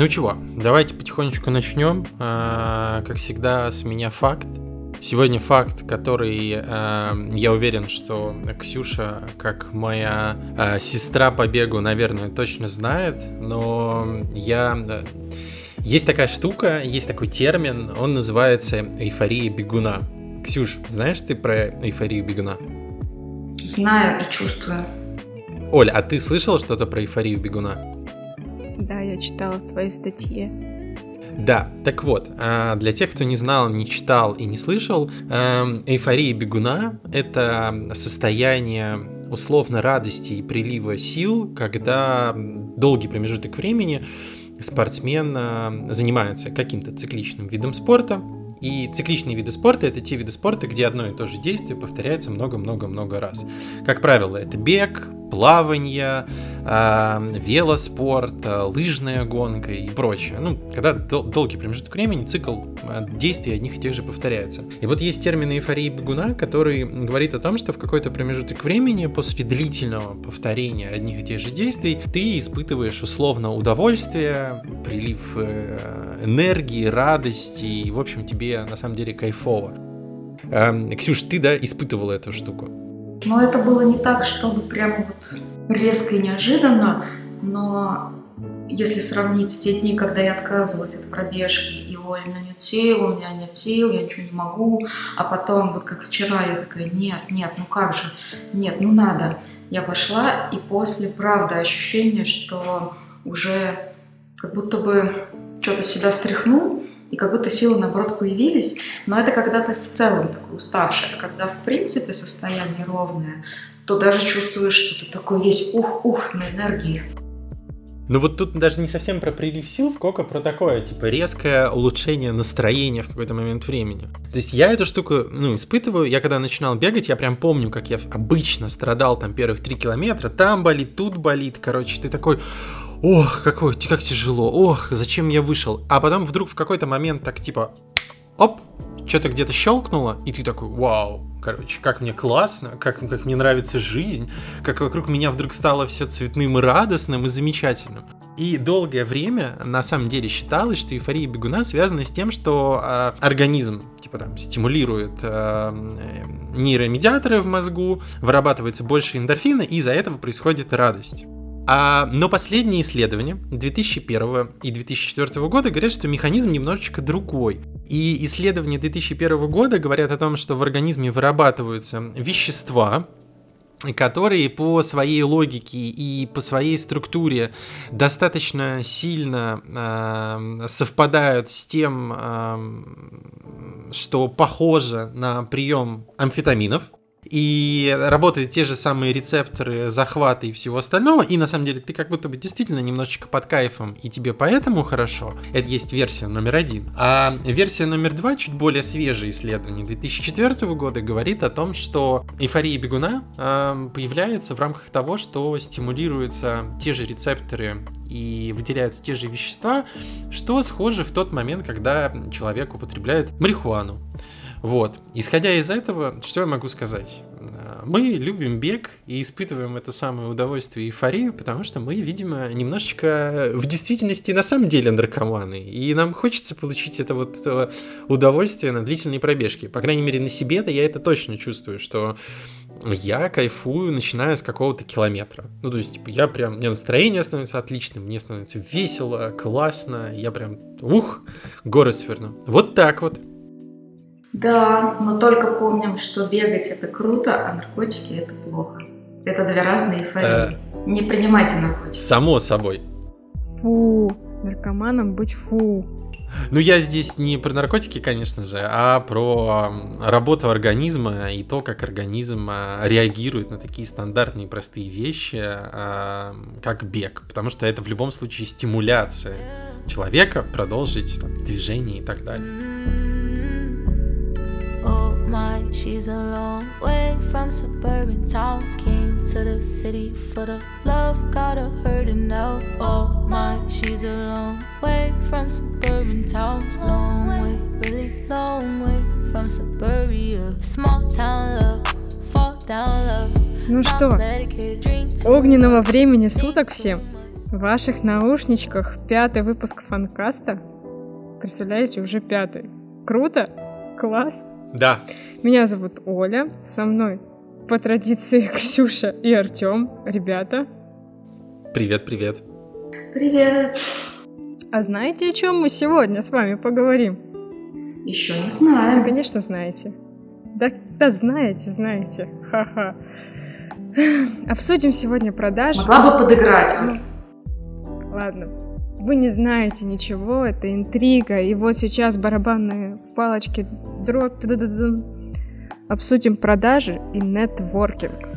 Ну чего, давайте потихонечку начнем. А, как всегда, с меня факт. Сегодня факт, который э, я уверен, что Ксюша, как моя э, сестра по бегу, наверное, точно знает, но я... Э, есть такая штука, есть такой термин, он называется эйфория бегуна. Ксюш, знаешь ты про эйфорию бегуна? Знаю и чувствую. Оль, а ты слышала что-то про эйфорию бегуна? Читала в твоей статье. Да, так вот, а, для тех, кто не знал, не читал и не слышал, эм, эйфория бегуна — это состояние условно радости и прилива сил, когда долгий промежуток времени спортсмен э, занимается каким-то цикличным видом спорта, и цикличные виды спорта это те виды спорта, где одно и то же действие повторяется много-много-много раз. Как правило, это бег, плавание, э, велоспорт, э, лыжная гонка и прочее. Ну, когда дол- долгий промежуток времени цикл э, действий одних и тех же повторяется. И вот есть термин эйфории бегуна, который говорит о том, что в какой-то промежуток времени после длительного повторения одних и тех же действий ты испытываешь условно удовольствие, прилив э, энергии, радости, и, в общем, тебе на самом деле кайфово. Эм, Ксюш, ты, да, испытывала эту штуку? Но это было не так, чтобы прямо вот резко и неожиданно, но если сравнить те дни, когда я отказывалась от пробежки, и ой, у меня нет сил, у меня нет сил, я ничего не могу, а потом, вот как вчера, я такая, нет, нет, ну как же, нет, ну надо. Я пошла, и после, правда, ощущение, что уже как будто бы что-то себя стряхнул, и как будто силы, наоборот, появились. Но это когда ты в целом такой уставший. А когда, в принципе, состояние ровное, то даже чувствуешь, что ты такой весь ух-ух на энергии. Ну вот тут даже не совсем про прилив сил, сколько про такое, типа, резкое улучшение настроения в какой-то момент времени. То есть я эту штуку, ну, испытываю, я когда начинал бегать, я прям помню, как я обычно страдал там первых три километра, там болит, тут болит, короче, ты такой, ох, какой, как тяжело, ох, зачем я вышел. А потом вдруг в какой-то момент так типа, оп, что-то где-то щелкнуло, и ты такой, вау, короче, как мне классно, как, как мне нравится жизнь, как вокруг меня вдруг стало все цветным и радостным и замечательным. И долгое время на самом деле считалось, что эйфория бегуна связана с тем, что э, организм типа там стимулирует э, нейромедиаторы в мозгу, вырабатывается больше эндорфина, и из-за этого происходит радость. А, но последние исследования 2001 и 2004 года говорят, что механизм немножечко другой. И исследования 2001 года говорят о том, что в организме вырабатываются вещества, которые по своей логике и по своей структуре достаточно сильно э, совпадают с тем, э, что похоже на прием амфетаминов и работают те же самые рецепторы захвата и всего остального, и на самом деле ты как будто бы действительно немножечко под кайфом, и тебе поэтому хорошо. Это есть версия номер один. А версия номер два, чуть более свежее исследование 2004 года, говорит о том, что эйфория бегуна э, появляется в рамках того, что стимулируются те же рецепторы и выделяются те же вещества, что схоже в тот момент, когда человек употребляет марихуану. Вот. Исходя из этого, что я могу сказать? Мы любим бег и испытываем это самое удовольствие и эйфорию, потому что мы, видимо, немножечко в действительности на самом деле наркоманы. И нам хочется получить это вот это удовольствие на длительной пробежке. По крайней мере, на себе-то я это точно чувствую, что я кайфую, начиная с какого-то километра. Ну, то есть, типа, я прям, мне настроение становится отличным, мне становится весело, классно, я прям, ух, горы сверну. Вот так вот. Да, но только помним, что бегать это круто, а наркотики это плохо. Это две разные эйфории. Э, Не принимайте наркотики. Само собой. Фу, наркоманом быть фу. Ну, я здесь не про наркотики, конечно же, а про работу организма и то, как организм а, реагирует на такие стандартные простые вещи, а, как бег. Потому что это в любом случае стимуляция человека продолжить там, движение и так далее. Mine. She's a long way from suburban towns. Came to the city for the love, got her hurting now. Oh my, she's a long way from suburban towns. Long way, really long way from suburbia. Small town love, fall down love. Ну что, огненного времени суток всем. В ваших наушничках пятый выпуск фанкаста. Представляете, уже пятый. Круто? Класс? Да. Меня зовут Оля, со мной по традиции Ксюша и Артем. Ребята. Привет, привет. Привет. А знаете, о чем мы сегодня с вами поговорим? Еще не знаю. Конечно, знаете. Да, да знаете, знаете. Ха-ха. Обсудим сегодня продажи. Могла бы подыграть. Ну, ладно. Вы не знаете ничего, это интрига, и вот сейчас барабанные палочки, дробь, обсудим продажи и нетворкинг.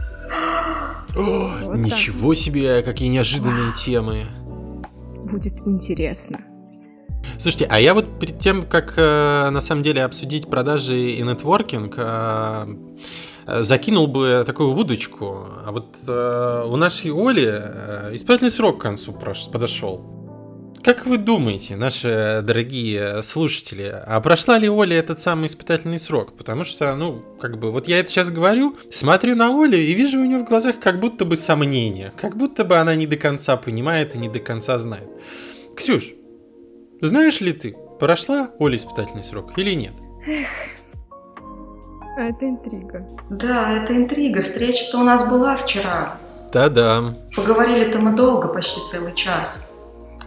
О, вот ничего так. себе, какие неожиданные темы. Будет интересно. Слушайте, а я вот перед тем, как э, на самом деле обсудить продажи и нетворкинг, э, закинул бы такую удочку. А вот э, у нашей Оли э, испытательный срок к концу подошел. Как вы думаете, наши дорогие слушатели, а прошла ли Оля этот самый испытательный срок? Потому что, ну, как бы, вот я это сейчас говорю, смотрю на Олю и вижу у нее в глазах как будто бы сомнения, как будто бы она не до конца понимает и не до конца знает. Ксюш, знаешь ли ты, прошла Оля испытательный срок или нет? Эх, а это интрига. Да, это интрига. Встреча-то у нас была вчера. Да-да. Поговорили-то мы долго, почти целый час.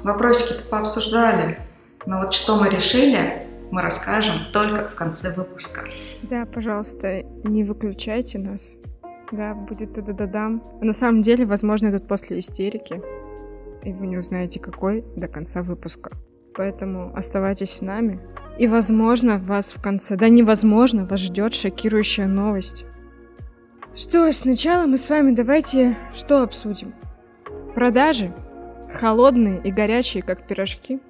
Вопросики-то пообсуждали. Но вот что мы решили, мы расскажем только в конце выпуска. Да, пожалуйста, не выключайте нас. Да, будет да-да-да-дам. На самом деле, возможно, это после истерики. И вы не узнаете, какой до конца выпуска. Поэтому оставайтесь с нами. И, возможно, вас в конце, да невозможно, вас ждет шокирующая новость. Что ж, сначала мы с вами давайте что обсудим? Продажи. Холодные и горячие, как пирожки.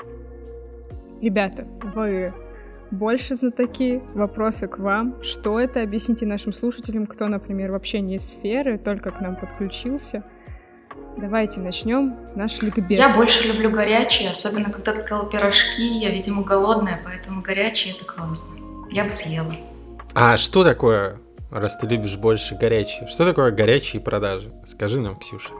Ребята, вы больше знатоки, вопросы к вам. Что это? Объясните нашим слушателям, кто, например, вообще не из сферы, только к нам подключился – Давайте начнем наш ликбез. Я больше люблю горячие, особенно когда ты сказала пирожки. Я, видимо, голодная, поэтому горячие это классно. Я бы съела. А что такое, раз ты любишь больше горячие, что такое горячие продажи? Скажи нам, Ксюша.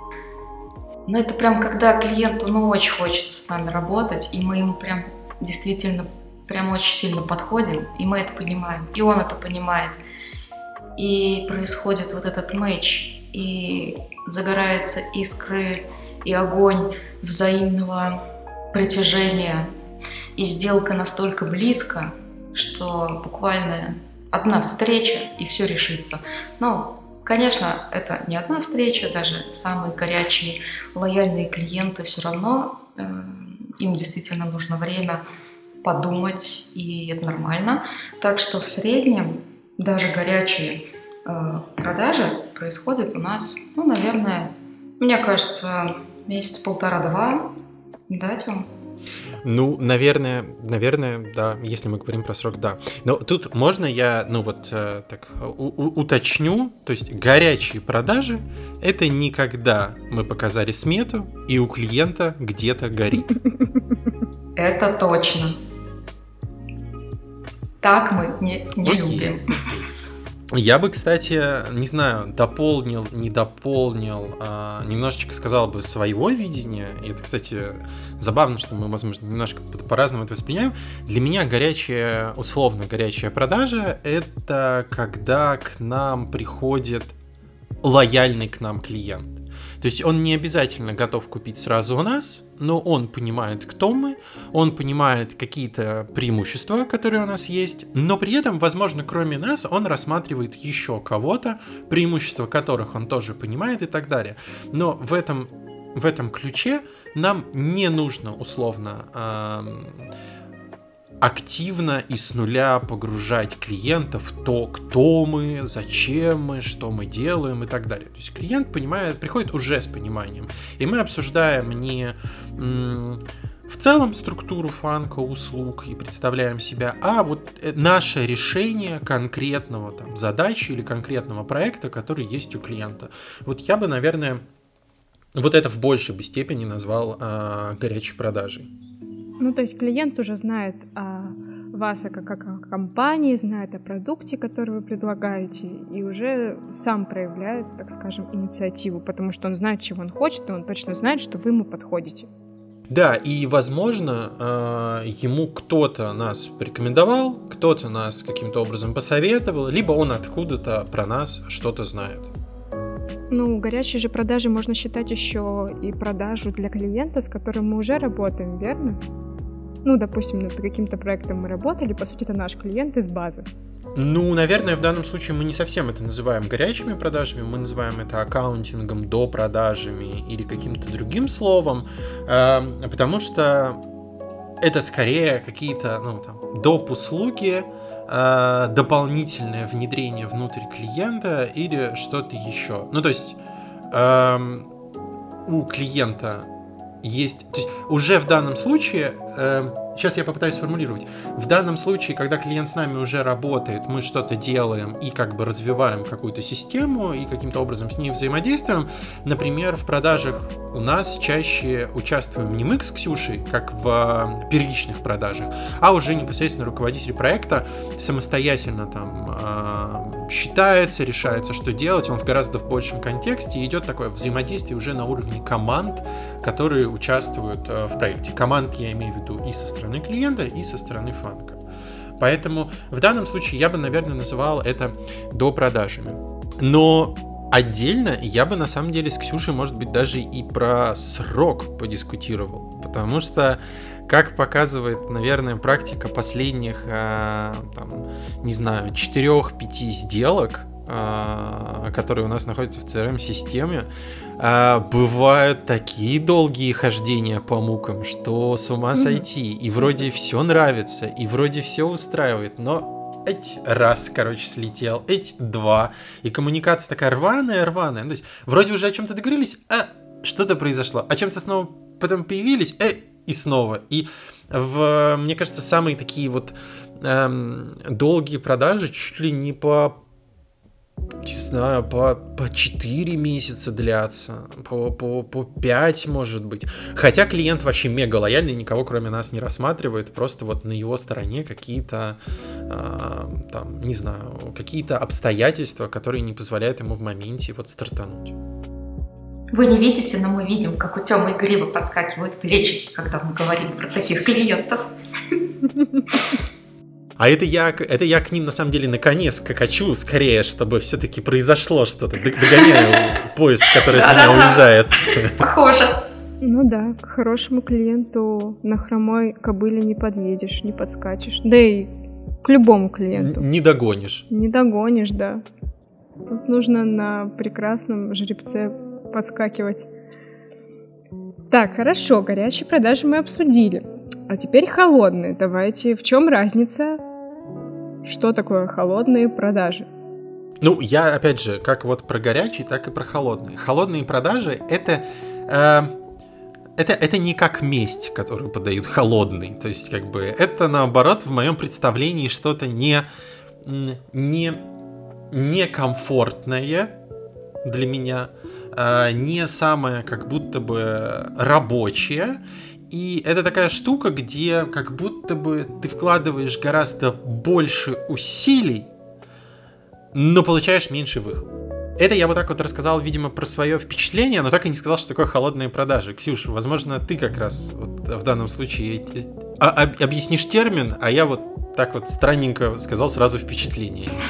Ну, это прям когда клиенту, ну, очень хочется с нами работать, и мы ему прям действительно прям очень сильно подходим, и мы это понимаем, и он это понимает. И происходит вот этот матч, и загораются искры и огонь взаимного притяжения. И сделка настолько близко, что буквально одна встреча, и все решится. Но, конечно, это не одна встреча, даже самые горячие, лояльные клиенты все равно, э, им действительно нужно время подумать, и это нормально. Так что в среднем даже горячие Э, продажи происходят у нас, ну, наверное, мне кажется, месяц полтора-два. Да, Тём? Ну, наверное, наверное, да, если мы говорим про срок, да. Но тут можно я, ну вот э, так уточню, то есть горячие продажи – это не когда мы показали смету и у клиента где-то горит. Это точно. Так мы не, не любим. Я бы, кстати, не знаю, дополнил, не дополнил, а, немножечко сказал бы своего видения. И это, кстати, забавно, что мы, возможно, немножко по-разному это воспринимаем. Для меня горячая, условно горячая продажа — это когда к нам приходит лояльный к нам клиент. То есть он не обязательно готов купить сразу у нас, но он понимает, кто мы, он понимает какие-то преимущества, которые у нас есть, но при этом, возможно, кроме нас, он рассматривает еще кого-то, преимущества которых он тоже понимает и так далее. Но в этом, в этом ключе нам не нужно условно активно и с нуля погружать клиента в то, кто мы, зачем мы, что мы делаем и так далее. То есть клиент понимает, приходит уже с пониманием. И мы обсуждаем не в целом структуру фанка услуг и представляем себя, а вот э, наше решение конкретного там задачи или конкретного проекта, который есть у клиента. Вот я бы, наверное, вот это в большей бы степени назвал э, горячей продажей. Ну, то есть клиент уже знает о вас как, как компании, знает о продукте, который вы предлагаете, и уже сам проявляет, так скажем, инициативу, потому что он знает, чего он хочет, и он точно знает, что вы ему подходите. Да, и, возможно, э, ему кто-то нас порекомендовал, кто-то нас каким-то образом посоветовал, либо он откуда-то про нас что-то знает. Ну, горячие же продажи можно считать еще и продажу для клиента, с которым мы уже работаем, верно? Ну, допустим, над каким-то проектом мы работали, по сути, это наш клиент из базы. Ну, наверное, в данном случае мы не совсем это называем горячими продажами, мы называем это аккаунтингом, до продажами или каким-то другим словом, э, потому что это скорее какие-то, ну, там, доп. услуги, э, дополнительное внедрение внутрь клиента или что-то еще. Ну, то есть э, у клиента есть, то есть уже в данном случае э, Сейчас я попытаюсь сформулировать. В данном случае, когда клиент с нами уже работает, мы что-то делаем и как бы развиваем какую-то систему и каким-то образом с ней взаимодействуем. Например, в продажах у нас чаще участвуем не мы с Ксюшей, как в э, первичных продажах, а уже непосредственно руководитель проекта самостоятельно там э, считается, решается, что делать. Он в гораздо в большем контексте идет такое взаимодействие уже на уровне команд, которые участвуют э, в проекте. Команд я имею в виду и со стороны клиента и со стороны фанка. Поэтому в данном случае я бы, наверное, называл это до продажами. Но отдельно я бы на самом деле с Ксюшей, может быть, даже и про срок подискутировал. Потому что, как показывает, наверное, практика последних, э, там, не знаю, 4-5 сделок, э, которые у нас находятся в CRM-системе, а, бывают такие долгие хождения по мукам, что с ума сойти. И вроде все нравится, и вроде все устраивает, но эть раз, короче, слетел, эть два. И коммуникация такая рваная, рваная. Ну, то есть вроде уже о чем-то договорились, а что-то произошло. О чем-то снова потом появились, э, и снова. И в, мне кажется, самые такие вот эм, долгие продажи чуть ли не по не знаю, по, по 4 месяца длятся, по, по, по 5, может быть. Хотя клиент вообще мега лояльный, никого кроме нас не рассматривает, просто вот на его стороне какие-то, э, там, не знаю, какие-то обстоятельства, которые не позволяют ему в моменте вот стартануть. Вы не видите, но мы видим, как у Тёмы игриво подскакивают плечики, когда мы говорим про таких клиентов. А это я, это я к ним на самом деле наконец скакачу скорее, чтобы все-таки произошло что-то. Догоняю поезд, который от меня уезжает. Похоже. Ну да, к хорошему клиенту на хромой кобыле не подъедешь, не подскачешь. Да и к любому клиенту. Не догонишь. Не догонишь, да. Тут нужно на прекрасном жеребце подскакивать. Так, хорошо, горячие продажи мы обсудили. А теперь холодные. Давайте, в чем разница? Что такое холодные продажи? Ну, я, опять же, как вот про горячие, так и про холодные. Холодные продажи — это... Э, это, это не как месть, которую подают холодный. То есть, как бы, это, наоборот, в моем представлении что-то не... не некомфортное для меня, не самое как будто бы рабочее, и это такая штука, где как будто бы ты вкладываешь гораздо больше усилий, но получаешь меньше выхлоп. Это я вот так вот рассказал, видимо, про свое впечатление, но так и не сказал, что такое холодные продажи. Ксюша, возможно, ты как раз вот в данном случае а, об, объяснишь термин, а я вот так вот странненько сказал сразу впечатление.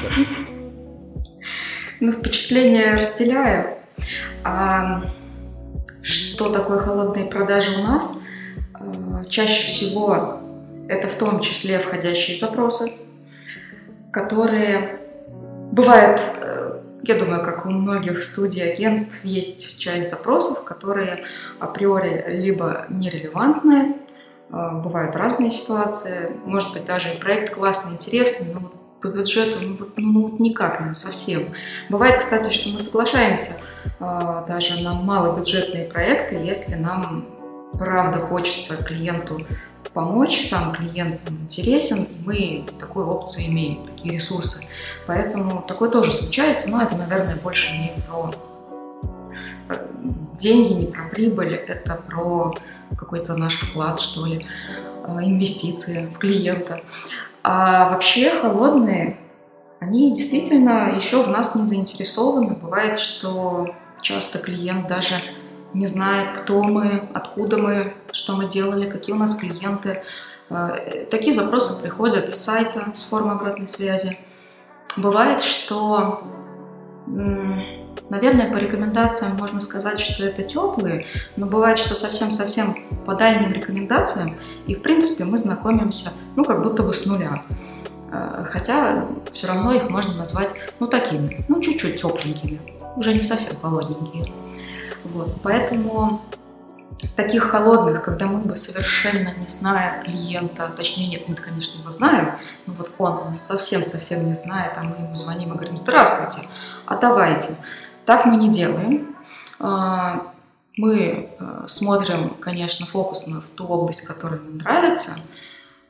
Ну, впечатление разделяю. А что такое холодные продажи у нас? Э, чаще всего это в том числе входящие запросы, которые бывают, э, я думаю, как у многих студий агентств, есть часть запросов, которые априори либо нерелевантные, э, бывают разные ситуации, может быть, даже и проект классный, интересный, но по бюджету ну, ну, ну никак нам совсем. Бывает, кстати, что мы соглашаемся даже на малобюджетные проекты, если нам правда хочется клиенту помочь, сам клиент интересен, мы такую опцию имеем, такие ресурсы. Поэтому такое тоже случается, но это, наверное, больше не про э, деньги, не про прибыль, это про какой-то наш вклад, что ли, э, инвестиции в клиента. А вообще холодные, они действительно еще в нас не заинтересованы. Бывает, что часто клиент даже не знает, кто мы, откуда мы, что мы делали, какие у нас клиенты. Э, такие запросы приходят с сайта, с формы обратной связи. Бывает, что, наверное, по рекомендациям можно сказать, что это теплые, но бывает, что совсем-совсем по дальним рекомендациям, и в принципе мы знакомимся, ну, как будто бы с нуля. Э, хотя все равно их можно назвать, ну, такими, ну, чуть-чуть тепленькими, уже не совсем холодненькие. Вот. Поэтому таких холодных, когда мы бы совершенно не зная клиента, точнее нет, мы, конечно, его знаем, но вот он совсем-совсем не знает, а мы ему звоним и говорим, здравствуйте, а давайте. Так мы не делаем. А, мы э, смотрим, конечно, фокусно в ту область, которая нам нравится.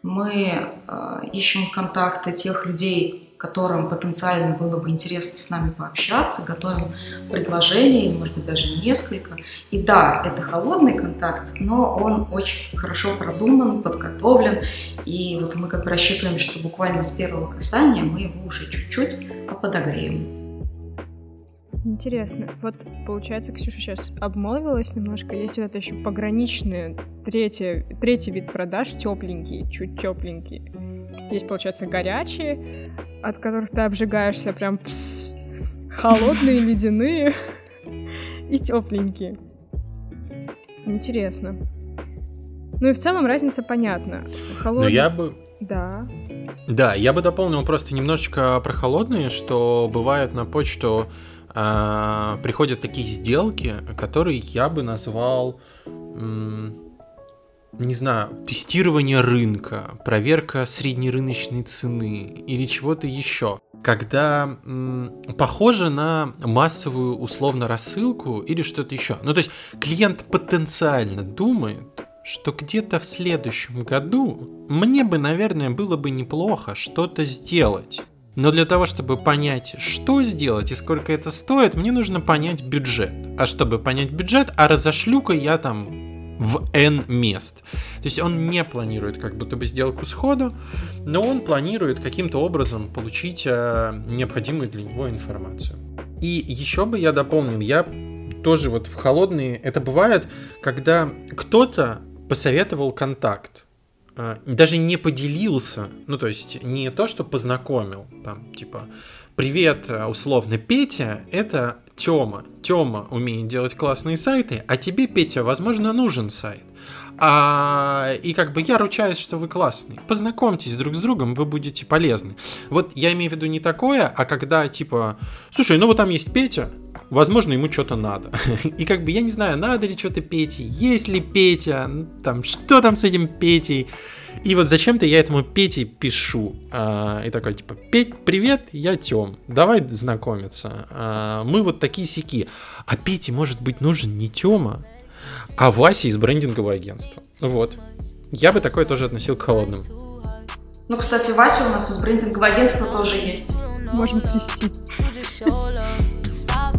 Мы э, ищем контакты тех людей, которым потенциально было бы интересно с нами пообщаться, готовим предложение или, может быть, даже несколько. И да, это холодный контакт, но он очень хорошо продуман, подготовлен, и вот мы как бы рассчитываем, что буквально с первого касания мы его уже чуть-чуть подогреем. Интересно. Вот, получается, Ксюша сейчас обмолвилась немножко. Есть вот это еще пограничные, третий, третий вид продаж, тепленький, чуть тепленький. Есть, получается, горячие, от которых ты обжигаешься прям пс, холодные, ледяные и тепленькие. Интересно. Ну и в целом разница понятна. Холодный... Ну я бы... Да. Да, я бы дополнил просто немножечко про холодные, что бывает на почту э, приходят такие сделки, которые я бы назвал не знаю, тестирование рынка, проверка среднерыночной цены или чего-то еще. Когда м, похоже на массовую условно рассылку или что-то еще. Ну, то есть клиент потенциально думает, что где-то в следующем году мне бы, наверное, было бы неплохо что-то сделать. Но для того, чтобы понять, что сделать и сколько это стоит, мне нужно понять бюджет. А чтобы понять бюджет, а разошлю-ка я там в N мест. То есть он не планирует как будто бы сделку сходу, но он планирует каким-то образом получить э, необходимую для него информацию. И еще бы я дополнил, я тоже вот в холодные, это бывает, когда кто-то посоветовал контакт, даже не поделился, ну то есть не то, что познакомил, там типа привет, э, условно, Петя, это Тёма. Тёма умеет делать классные сайты, а тебе, Петя, возможно, нужен сайт. А, и как бы я ручаюсь, что вы классные. Познакомьтесь друг с другом, вы будете полезны. Вот я имею в виду не такое, а когда типа, слушай, ну вот там есть Петя, возможно, ему что-то надо. И как бы я не знаю, надо ли что-то Пете, есть ли Петя, там, что там с этим Петей. И вот зачем-то я этому Пете пишу. А, и такой, типа, Петь, привет, я Тём, давай знакомиться. А, мы вот такие сики. А Пете, может быть, нужен не Тёма, а Вася из брендингового агентства. Вот. Я бы такое тоже относил к холодным. Ну, кстати, Вася у нас из брендингового агентства тоже есть. Можем свести.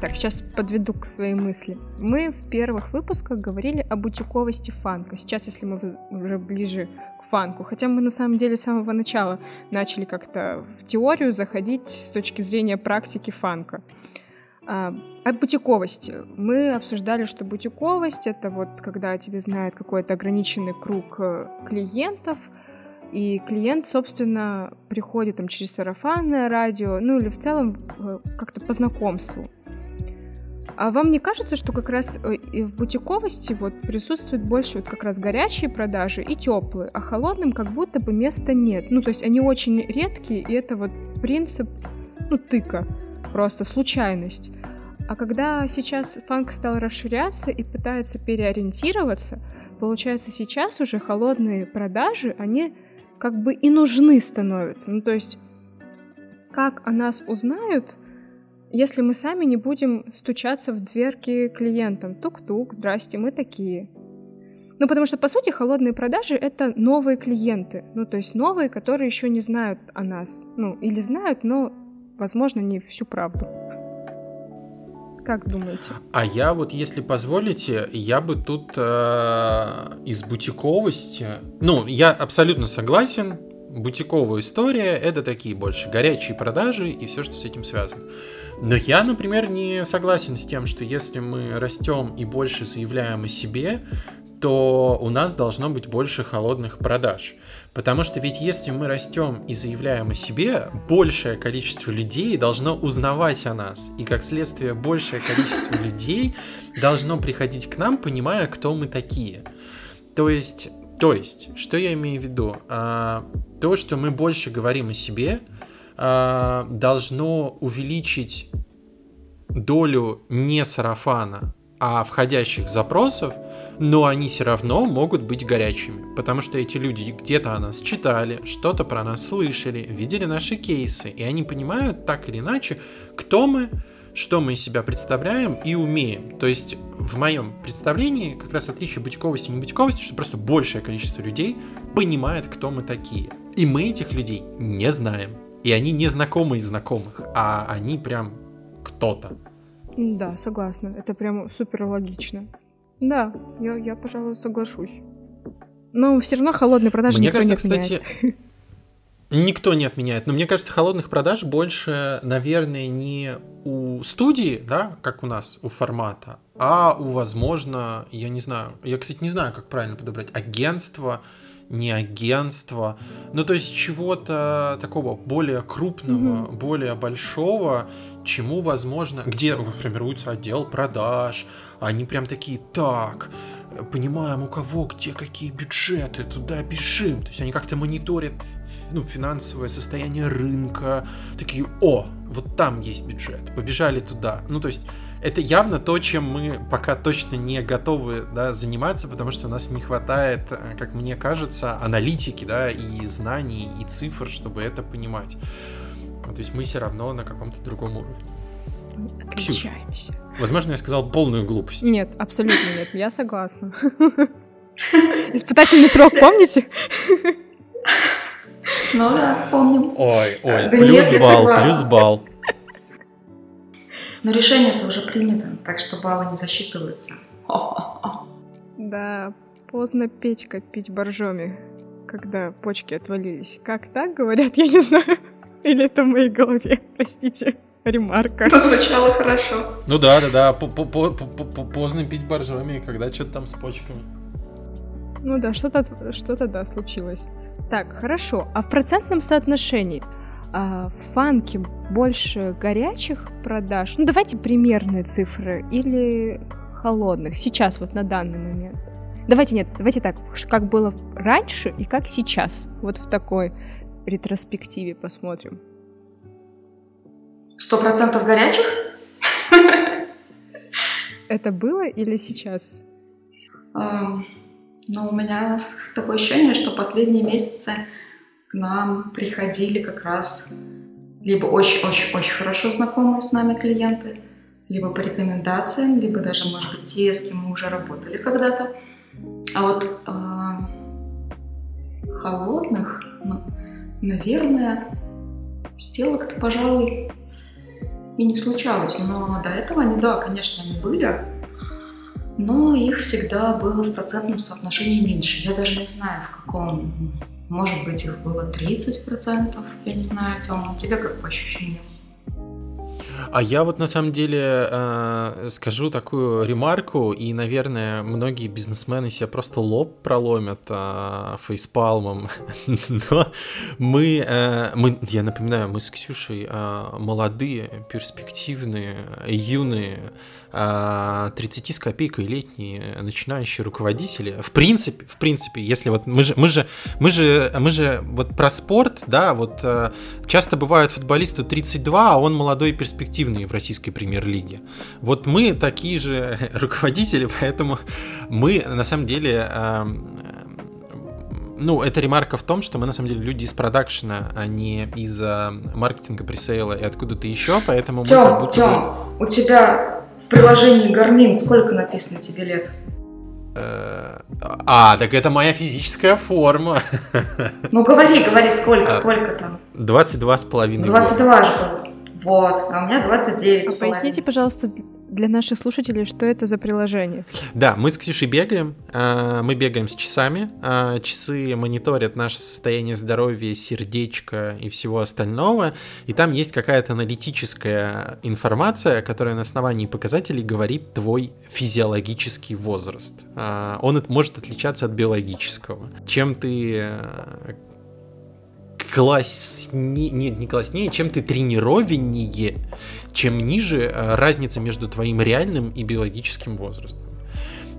Так, сейчас подведу к своей мысли. Мы в первых выпусках говорили о бутиковости фанка. Сейчас, если мы уже ближе к фанку, хотя мы на самом деле с самого начала начали как-то в теорию заходить с точки зрения практики фанка. А, о бутиковости. Мы обсуждали, что бутиковость — это вот когда тебе знает какой-то ограниченный круг э, клиентов, и клиент, собственно, приходит там через сарафанное радио, ну или в целом э, как-то по знакомству. А вам не кажется, что как раз э, в бутиковости вот присутствует больше вот как раз горячие продажи и теплые, а холодным как будто бы места нет. Ну, то есть они очень редкие, и это вот принцип, ну, тыка просто случайность. А когда сейчас фанк стал расширяться и пытается переориентироваться, получается сейчас уже холодные продажи, они как бы и нужны становятся. Ну то есть как о нас узнают, если мы сами не будем стучаться в дверки клиентам. Тук-тук, здрасте, мы такие. Ну, потому что, по сути, холодные продажи — это новые клиенты. Ну, то есть новые, которые еще не знают о нас. Ну, или знают, но, возможно, не всю правду. Как думаете? А я вот, если позволите, я бы тут э, из бутиковости... Ну, я абсолютно согласен. Бутиковая история — это такие больше горячие продажи и все, что с этим связано. Но я, например, не согласен с тем, что если мы растем и больше заявляем о себе, то у нас должно быть больше холодных продаж. Потому что ведь если мы растем и заявляем о себе, большее количество людей должно узнавать о нас. И как следствие, большее количество людей должно приходить к нам, понимая, кто мы такие. То есть, то есть, что я имею в виду? А, то, что мы больше говорим о себе, а, должно увеличить долю не сарафана, а входящих запросов, но они все равно могут быть горячими, потому что эти люди где-то о нас читали, что-то про нас слышали, видели наши кейсы, и они понимают так или иначе, кто мы, что мы из себя представляем и умеем. То есть в моем представлении как раз отличие бутиковости и небутиковости, что просто большее количество людей понимает, кто мы такие. И мы этих людей не знаем. И они не знакомы из знакомых, а они прям кто-то. Да, согласна. Это прям супер логично. Да, я, я пожалуй, соглашусь. Но все равно холодные продажи Мне никто кажется, не отменяет. кстати, никто не отменяет. Но мне кажется, холодных продаж больше, наверное, не у студии, да, как у нас, у формата, а у, возможно, я не знаю, я, кстати, не знаю, как правильно подобрать, агентство, не агентство, ну то есть чего-то такого более крупного, Мгм. более большого, чему возможно, где формируется отдел продаж, они прям такие, так, понимаем, у кого где какие бюджеты, туда бежим, то есть они как-то мониторят ну, финансовое состояние рынка, такие, о, вот там есть бюджет, побежали туда, ну то есть это явно то, чем мы пока точно не готовы да, заниматься, потому что у нас не хватает, э, как мне кажется, аналитики, да, и знаний, и цифр, чтобы это понимать. То есть мы все равно на каком-то другом уровне. Ксюш. Отличаемся. Возможно, я сказал полную глупость. Нет, абсолютно нет, я согласна. Испытательный срок, помните? Ну да, помним. Ой, ой, плюс согласна. плюс балл. Но решение-то уже принято, так что баллы не засчитываются. Да, поздно Петька пить боржоми, когда почки отвалились. Как так говорят, я не знаю. Или это в моей голове, простите, ремарка. Это звучало хорошо. Ну да, да, да, по- по- по- по- по- поздно пить боржоми, когда что-то там с почками. Ну да, что-то что-то да случилось. Так, хорошо. А в процентном соотношении а, в фанке больше горячих продаж? Ну давайте примерные цифры или холодных сейчас вот на данный момент. Давайте нет, давайте так, как было раньше и как сейчас. Вот в такой ретроспективе посмотрим. Сто процентов горячих? Это было или сейчас? Эм, Но у меня такое ощущение, что последние месяцы к нам приходили как раз либо очень-очень-очень хорошо знакомые с нами клиенты, либо по рекомендациям, либо даже, может быть, те, с кем мы уже работали когда-то. А вот эм, холодных, ну, наверное, сделок-то, пожалуй, и не случалось. Но до этого они, да, конечно, они были, но их всегда было в процентном соотношении меньше. Я даже не знаю, в каком. Может быть, их было 30%. Я не знаю, Тёма, у как по ощущениям? А я вот на самом деле э, скажу такую ремарку, и, наверное, многие бизнесмены себе просто лоб проломят э, фейспалмом. Но мы, э, мы, я напоминаю, мы с Ксюшей э, молодые, перспективные, юные, 30 с копейкой летние начинающие руководители. В принципе, в принципе, если вот мы же, мы же, мы же, мы же вот про спорт, да, вот э, часто бывают футболисту 32, а он молодой и перспективный в российской премьер-лиге. Вот мы такие же руководители, поэтому мы на самом деле э, ну, это ремарка в том, что мы на самом деле люди из продакшена, а не из маркетинга, пресейла и откуда-то еще, поэтому мы Тём, будто бы- Тём, у тебя в приложении Garmin сколько написано тебе лет? Э, а, так это моя физическая форма. Ну говори, говори, сколько, а, сколько там? 22 с половиной. 22 же было. Вот, а у меня 29 а Поясните, пожалуйста, для наших слушателей, что это за приложение? Да, мы с Ксюшей бегаем, а, мы бегаем с часами, а, часы мониторят наше состояние здоровья, сердечко и всего остального, и там есть какая-то аналитическая информация, которая на основании показателей говорит твой физиологический возраст. А, он может отличаться от биологического. Чем ты класснее, нет, не класснее, чем ты тренированнее, чем ниже э, разница между твоим реальным и биологическим возрастом.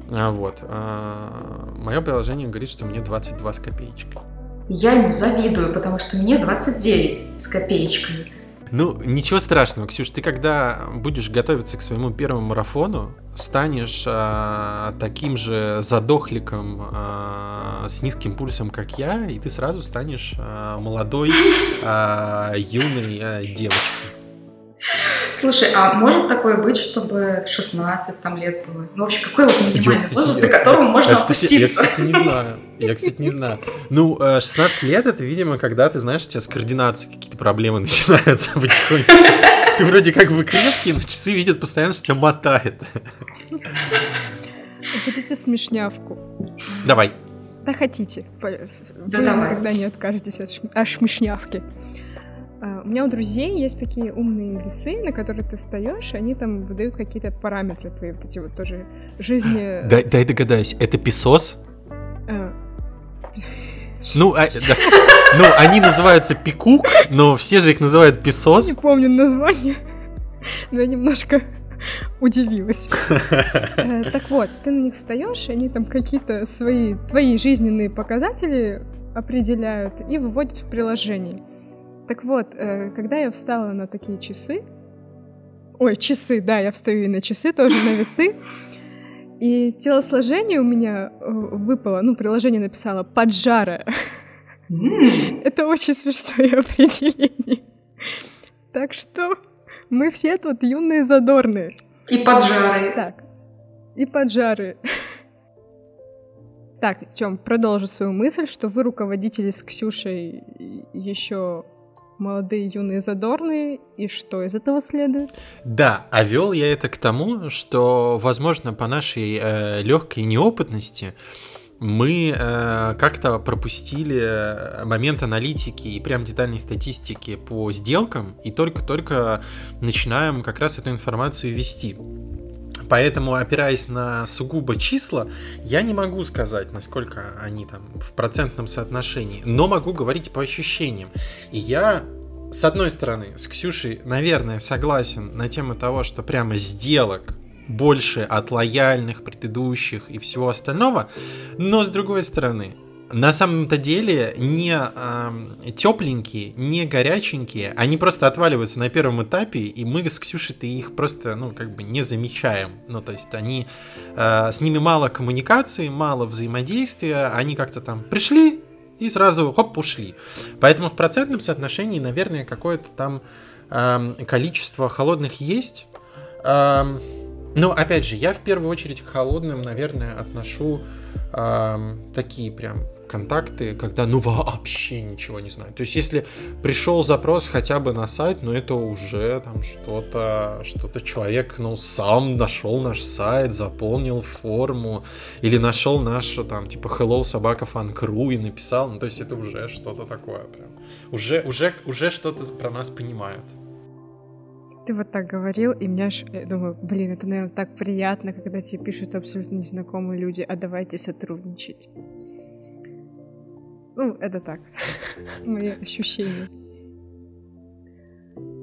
А, вот. А, Мое приложение говорит, что мне 22 с копеечкой. Я ему завидую, потому что мне 29 с копеечкой. Ну, ничего страшного, Ксюш, ты когда будешь готовиться к своему первому марафону, станешь а, таким же задохликом а, с низким пульсом, как я, и ты сразу станешь а, молодой, а, юной а, девочкой. Слушай, а может такое быть, чтобы 16 там лет было? Ну, вообще, какой вот минимальный я, возраст, до которого можно я, опуститься? Я, кстати, не знаю. Я, кстати, не знаю. Ну, 16 э, лет это, видимо, когда ты знаешь, у тебя с координацией какие-то проблемы начинаются потихоньку. Ты вроде как бы крепкий, но часы видят постоянно, что тебя мотает. Хотите смешнявку? Давай. Да хотите. Вы да давай. никогда не откажетесь от, шм... от шмешнявки. А, у меня у друзей есть такие умные весы, на которые ты встаешь, и они там выдают какие-то параметры твои, вот эти вот тоже жизни. Дай, дай догадаюсь, это песос? А... Ну, а, да. ну, они называются пикук, но все же их называют песос. Не помню название, но я немножко удивилась. Э, так вот, ты на них встаешь, и они там какие-то свои, твои жизненные показатели определяют и выводят в приложение. Так вот, э, когда я встала на такие часы, ой, часы, да, я встаю и на часы, тоже на весы, и телосложение у меня э, выпало, ну, приложение написало «поджара». Это очень смешное определение. Так что мы все тут юные задорные. И поджары. Так, и поджары. Так, Тём, продолжу свою мысль, что вы руководители с Ксюшей еще молодые, юные, задорные, и что из этого следует? Да, а вел я это к тому, что, возможно, по нашей э, легкой неопытности мы э, как-то пропустили момент аналитики и прям детальной статистики по сделкам, и только-только начинаем как раз эту информацию вести. Поэтому, опираясь на сугубо числа, я не могу сказать, насколько они там в процентном соотношении, но могу говорить по ощущениям. И я с одной стороны, с Ксюшей, наверное, согласен на тему того, что прямо сделок больше от лояльных предыдущих и всего остального, но с другой стороны, на самом-то деле не э, тепленькие, не горяченькие, они просто отваливаются на первом этапе, и мы с Ксюшей-то их просто, ну, как бы не замечаем. Ну, то есть они, э, с ними мало коммуникации, мало взаимодействия, они как-то там пришли и сразу, хоп, ушли. Поэтому в процентном соотношении, наверное, какое-то там э, количество холодных есть. Э, но, опять же, я в первую очередь к холодным, наверное, отношу э, такие прям контакты, когда ну вообще ничего не знаю. То есть если пришел запрос хотя бы на сайт, ну это уже там что-то, что-то человек ну сам нашел наш сайт, заполнил форму или нашел наш там типа hello собака фан.кру и написал, ну то есть это уже что-то такое прям. Уже, уже, уже что-то про нас понимают. Ты вот так говорил, и мне аж, я думаю, блин, это, наверное, так приятно, когда тебе пишут абсолютно незнакомые люди, а давайте сотрудничать. Ну, это так. Мои ощущения.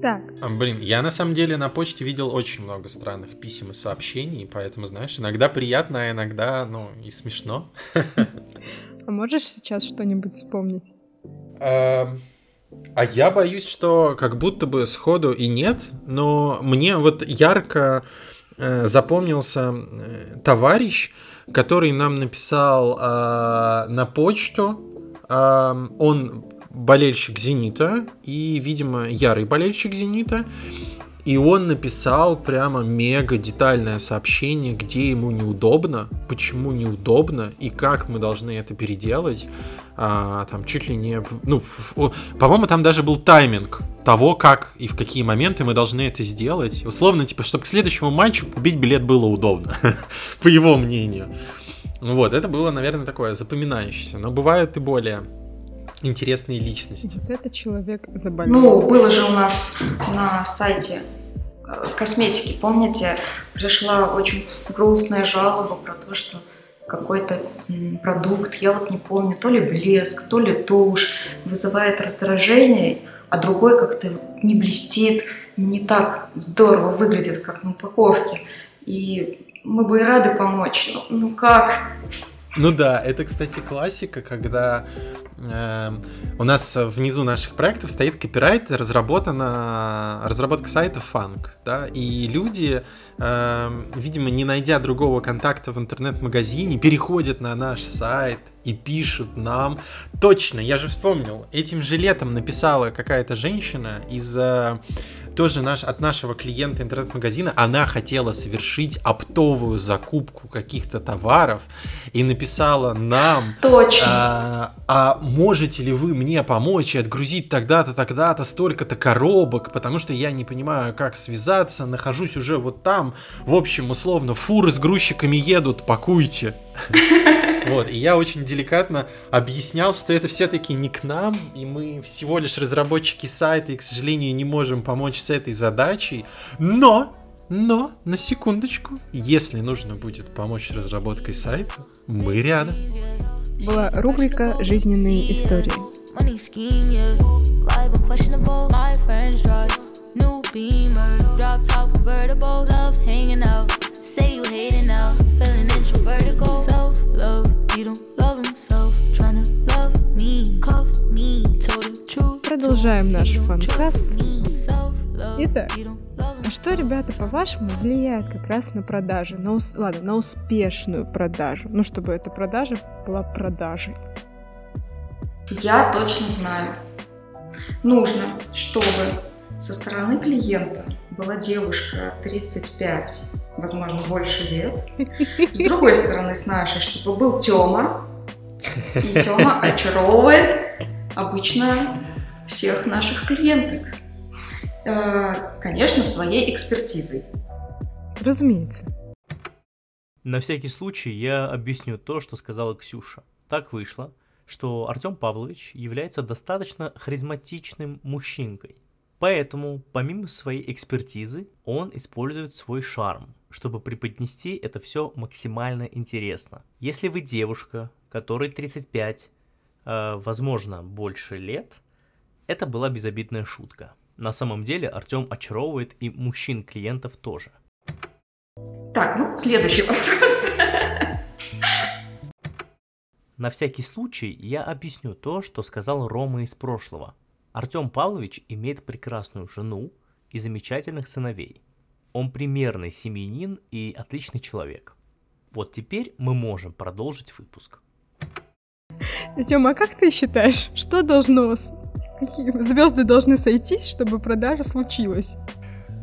Так. А, блин, я на самом деле на почте видел очень много странных писем и сообщений, поэтому, знаешь, иногда приятно, а иногда, ну, и смешно. А можешь сейчас что-нибудь вспомнить? А, а я боюсь, что как будто бы сходу и нет, но мне вот ярко э, запомнился э, товарищ, который нам написал э, на почту, он болельщик «Зенита» и, видимо, ярый болельщик «Зенита». И он написал прямо мега детальное сообщение, где ему неудобно, почему неудобно и как мы должны это переделать. А, там чуть ли не... Ну, по-моему, там даже был тайминг того, как и в какие моменты мы должны это сделать. Условно, типа, чтобы к следующему матчу купить билет было удобно, по его мнению. Вот, это было, наверное, такое запоминающееся. Но бывают и более интересные личности. Вот это человек заболел. Ну, было же у нас на сайте э, косметики, помните, пришла очень грустная жалоба про то, что какой-то продукт, я вот не помню, то ли блеск, то ли тушь, вызывает раздражение, а другой как-то не блестит, не так здорово выглядит, как на упаковке. И мы бы рады помочь. Ну, ну как? Ну да, это, кстати, классика, когда э, у нас внизу наших проектов стоит копирайт, разработана разработка сайта Funk, да, и люди, э, видимо, не найдя другого контакта в интернет-магазине, переходят на наш сайт и пишут нам. Точно, я же вспомнил, этим же летом написала какая-то женщина из э, тоже наш, от нашего клиента интернет-магазина, она хотела совершить оптовую закупку каких-то товаров и написала нам... Точно. А, а можете ли вы мне помочь и отгрузить тогда-то, тогда-то столько-то коробок, потому что я не понимаю, как связаться, нахожусь уже вот там. В общем, условно, фуры с грузчиками едут, пакуйте. Вот, и я очень деликатно объяснял, что это все-таки не к нам, и мы всего лишь разработчики сайта, и, к сожалению, не можем помочь с этой задачей. Но, но, на секундочку, если нужно будет помочь разработкой сайта, мы рядом. Была рубрика «Жизненные истории». Say you hating now, feeling introverted, go self-love. He don't love himself, trying to love me, cuff me, told the truth. Продолжаем наш фанкаст. Итак, а что, ребята, по-вашему, влияет как раз на продажи? На ус... Ладно, на успешную продажу. Ну, чтобы эта продажа была продажей. Я точно знаю. Нужно, чтобы со стороны клиента была девушка 35, возможно, больше лет. С другой стороны, с нашей, чтобы был Тёма. И Тёма очаровывает обычно всех наших клиенток. Э, конечно, своей экспертизой. Разумеется. На всякий случай я объясню то, что сказала Ксюша. Так вышло, что Артем Павлович является достаточно харизматичным мужчинкой. Поэтому, помимо своей экспертизы, он использует свой шарм, чтобы преподнести это все максимально интересно. Если вы девушка, которой 35, э, возможно, больше лет, это была безобидная шутка. На самом деле Артем очаровывает и мужчин-клиентов тоже. Так, ну, следующий вопрос. На всякий случай я объясню то, что сказал Рома из прошлого – Артем Павлович имеет прекрасную жену и замечательных сыновей. Он примерный семьянин и отличный человек. Вот теперь мы можем продолжить выпуск. Тёма, а как ты считаешь, что должно... Какие звезды должны сойтись, чтобы продажа случилась?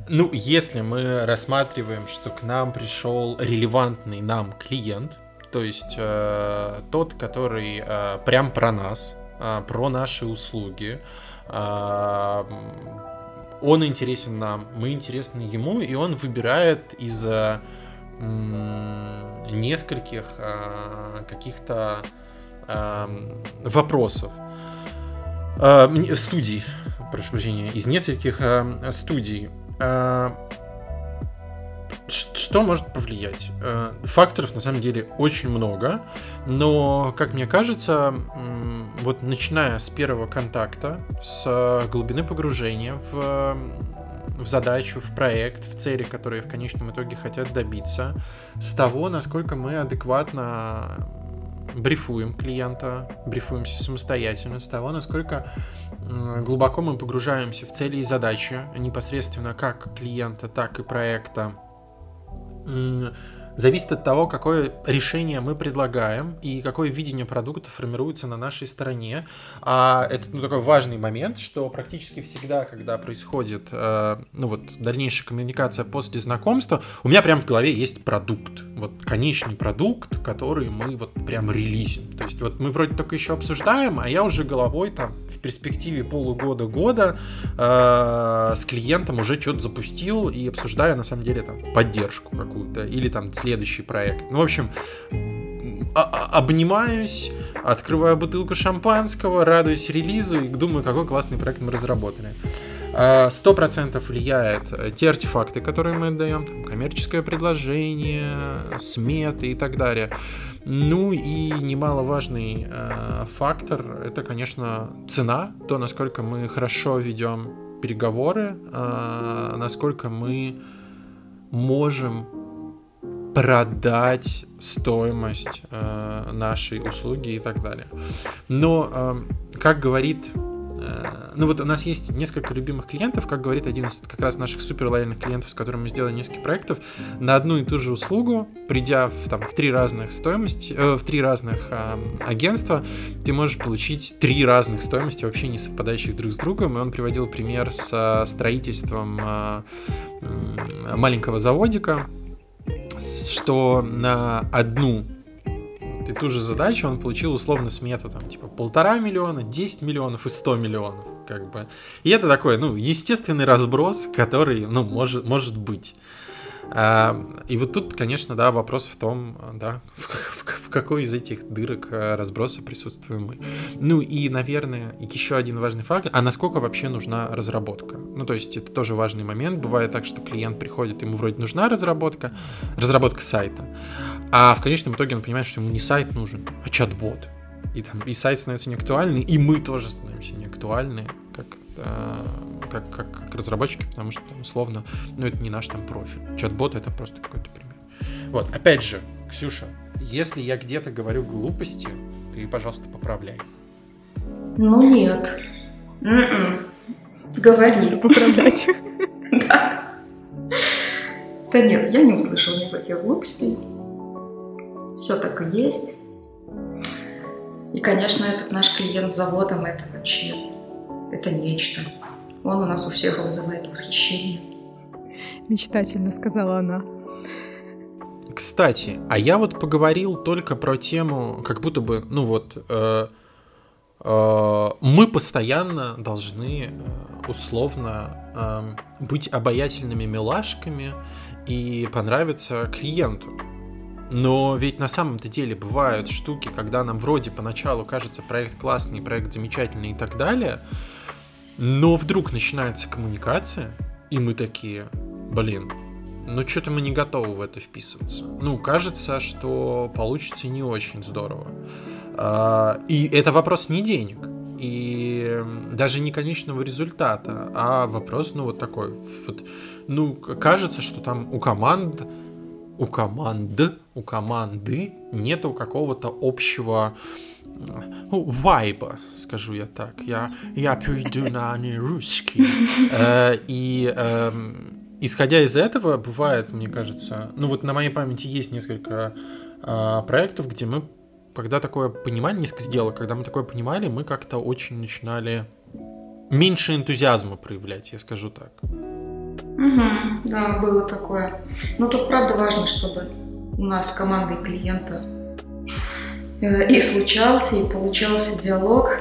Ну, если мы рассматриваем, что к нам пришел релевантный нам клиент, то есть э, тот, который э, прям про нас, э, про наши услуги, он интересен нам, мы интересны ему, и он выбирает из нескольких а, каких-то вопросов. А, студий, прошу прощения, из нескольких студий. А, что может повлиять? Э, факторов на самом деле очень много, но, как мне кажется, вот начиная с первого контакта, с глубины погружения в, в задачу, в проект, в цели, которые в конечном итоге хотят добиться, с того, насколько мы адекватно брифуем клиента, брифуемся самостоятельно, с того, насколько глубоко мы погружаемся в цели и задачи, непосредственно как клиента, так и проекта, зависит от того, какое решение мы предлагаем и какое видение продукта формируется на нашей стороне. А это ну, такой важный момент, что практически всегда, когда происходит э, ну, вот, дальнейшая коммуникация после знакомства, у меня прям в голове есть продукт. Вот конечный продукт, который мы вот прям релизим. То есть вот мы вроде только еще обсуждаем, а я уже головой там перспективе полугода-года э, с клиентом уже что-то запустил и обсуждаю на самом деле там поддержку какую-то или там следующий проект. Ну, в общем, а, а, обнимаюсь, открываю бутылку шампанского, радуюсь релизу и думаю, какой классный проект мы разработали. А, сто процентов влияет э, те артефакты, которые мы отдаем, коммерческое предложение, сметы и так далее. Ну и немаловажный э, фактор это, конечно, цена, то, насколько мы хорошо ведем переговоры, э, насколько мы можем продать стоимость э, нашей услуги и так далее. Но, э, как говорит ну вот у нас есть несколько любимых клиентов, как говорит один из как раз наших супер лояльных клиентов, с которым мы сделали несколько проектов, на одну и ту же услугу, придя в, там, в три разных стоимости, э, в три разных э, агентства, ты можешь получить три разных стоимости, вообще не совпадающих друг с другом. И он приводил пример с строительством э, маленького заводика, что на одну и ту же задачу он получил условно смету, там, типа, полтора миллиона, 10 миллионов и 100 миллионов, как бы. И это такой, ну, естественный разброс, который, ну, может, может быть. А, и вот тут, конечно, да, вопрос в том, да, в, в, в какой из этих дырок а, разброса присутствуем мы. Ну и, наверное, еще один важный факт, а насколько вообще нужна разработка? Ну, то есть это тоже важный момент. Бывает так, что клиент приходит, ему вроде нужна разработка, разработка сайта, а в конечном итоге он понимает, что ему не сайт нужен, а чат-бот. И, там, и сайт становится неактуальный, и мы тоже становимся неактуальны, как э, как, как, как разработчики, потому что, там, условно, ну, это не наш там профиль. Чат-бот — это просто какой-то пример. Вот, опять же, Ксюша, если я где-то говорю глупости, ты, пожалуйста, поправляй. Ну, нет. М-м. Говори. Поправлять. Да. Да нет, я не услышала никаких глупостей. Все так и есть. И, конечно, этот наш клиент с заводом, это вообще, это нечто. Он у нас у всех вызывает восхищение. Мечтательно сказала она. Кстати, а я вот поговорил только про тему, как будто бы, ну вот, э, э, мы постоянно должны э, условно э, быть обаятельными милашками и понравиться клиенту. Но ведь на самом-то деле бывают штуки, когда нам вроде поначалу кажется проект классный, проект замечательный и так далее, но вдруг начинается коммуникация, и мы такие, блин, ну что-то мы не готовы в это вписываться. Ну, кажется, что получится не очень здорово. А, и это вопрос не денег, и даже не конечного результата, а вопрос, ну, вот такой. Вот, ну, кажется, что там у команд, у команд, у команды нету какого-то общего ну, вайба, скажу я так. Я, я перейду на русский. Э, и эм, исходя из этого, бывает, мне кажется, ну вот на моей памяти есть несколько а, проектов, где мы, когда такое понимали, несколько сделок, когда мы такое понимали, мы как-то очень начинали меньше энтузиазма проявлять, я скажу так. Угу, да, было такое. Но тут правда важно, чтобы у нас с командой клиента Э, и случался, и получался диалог.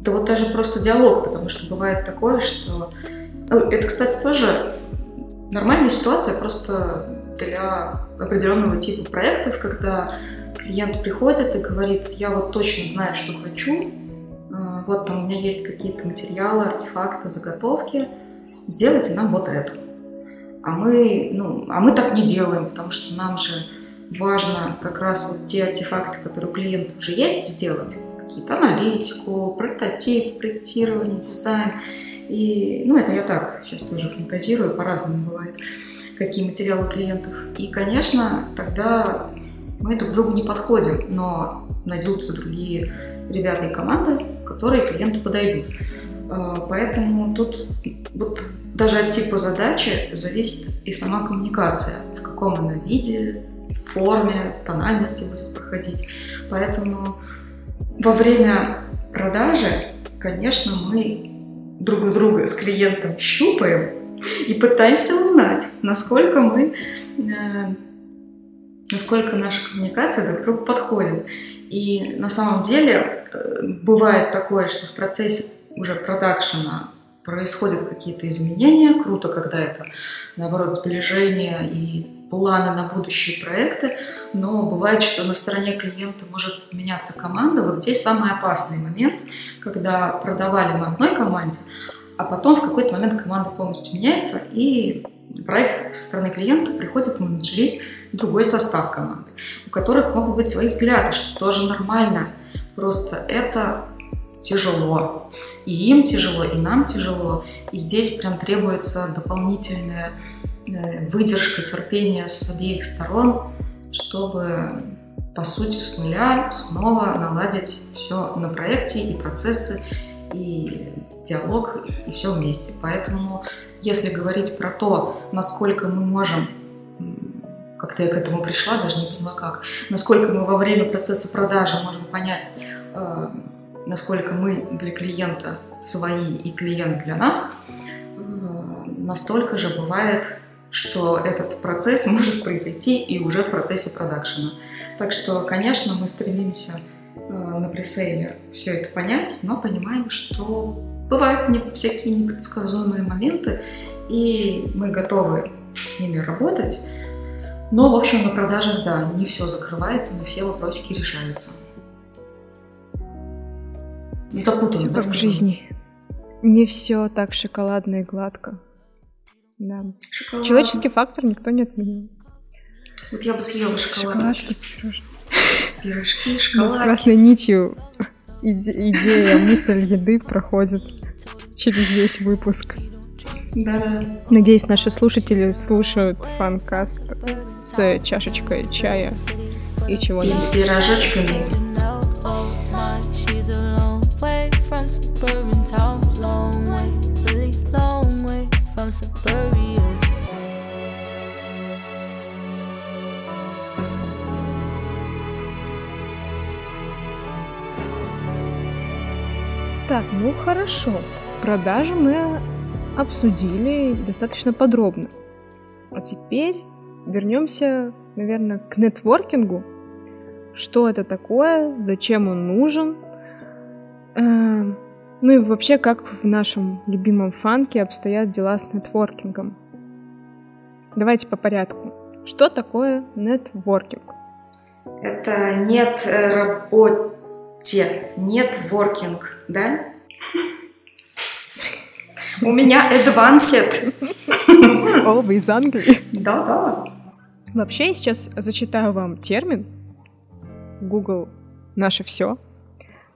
Да вот даже просто диалог, потому что бывает такое, что... Ну, это, кстати, тоже нормальная ситуация просто для определенного типа проектов, когда клиент приходит и говорит, я вот точно знаю, что хочу, э, вот там у меня есть какие-то материалы, артефакты, заготовки, сделайте нам вот это. А мы, ну, а мы так не делаем, потому что нам же важно как раз вот те артефакты, которые у клиента уже есть, сделать. Какие-то аналитику, прототип, проектирование, дизайн. И, ну, это я так сейчас тоже фантазирую, по-разному бывает, какие материалы у клиентов. И, конечно, тогда мы друг другу не подходим, но найдутся другие ребята и команды, которые клиенту подойдут. А, поэтому тут вот даже от типа задачи зависит и сама коммуникация, в каком она виде, форме, тональности будет проходить. Поэтому во время продажи, конечно, мы друг у друга с клиентом щупаем и пытаемся узнать, насколько мы, э, насколько наша коммуникация друг к другу подходит. И на самом деле э, бывает такое, что в процессе уже продакшена происходят какие-то изменения. Круто, когда это, наоборот, сближение и планы на будущие проекты, но бывает, что на стороне клиента может меняться команда. Вот здесь самый опасный момент, когда продавали мы одной команде, а потом в какой-то момент команда полностью меняется, и проект со стороны клиента приходит менеджерить другой состав команды, у которых могут быть свои взгляды, что тоже нормально. Просто это тяжело. И им тяжело, и нам тяжело. И здесь прям требуется дополнительная э, выдержка, терпение с обеих сторон, чтобы, по сути, с нуля снова наладить все на проекте и процессы, и диалог, и все вместе. Поэтому, если говорить про то, насколько мы можем как-то я к этому пришла, даже не поняла как, насколько мы во время процесса продажи можем понять, э, насколько мы для клиента свои и клиент для нас, э, настолько же бывает, что этот процесс может произойти и уже в процессе продакшена. Так что, конечно, мы стремимся э, на пресейле все это понять, но понимаем, что бывают всякие непредсказуемые моменты, и мы готовы с ними работать. Но, в общем, на продажах, да, не все закрывается, не все вопросики решаются. Запутанно, как в жизни. Не все так шоколадно и гладко. Да. Шоколад. Человеческий фактор никто не отменил. Вот я бы съела шоколад. Шоколадки, пирожки. Пирожки, шоколад. С красной нитью иде- идея, мысль еды проходит через весь выпуск. Да. Надеюсь, наши слушатели слушают фанкаст с чашечкой чая и чего-нибудь. И пирожочками. Так, ну хорошо. Продажи мы обсудили достаточно подробно. А теперь вернемся, наверное, к нетворкингу. Что это такое, зачем он нужен, э, ну и вообще, как в нашем любимом фанке обстоят дела с нетворкингом. Давайте по порядку. Что такое нетворкинг? Это нет э, работе, нетворкинг, да? У меня advanced. О, вы из Англии? Да, да. Вообще, я сейчас зачитаю вам термин. Google наше все.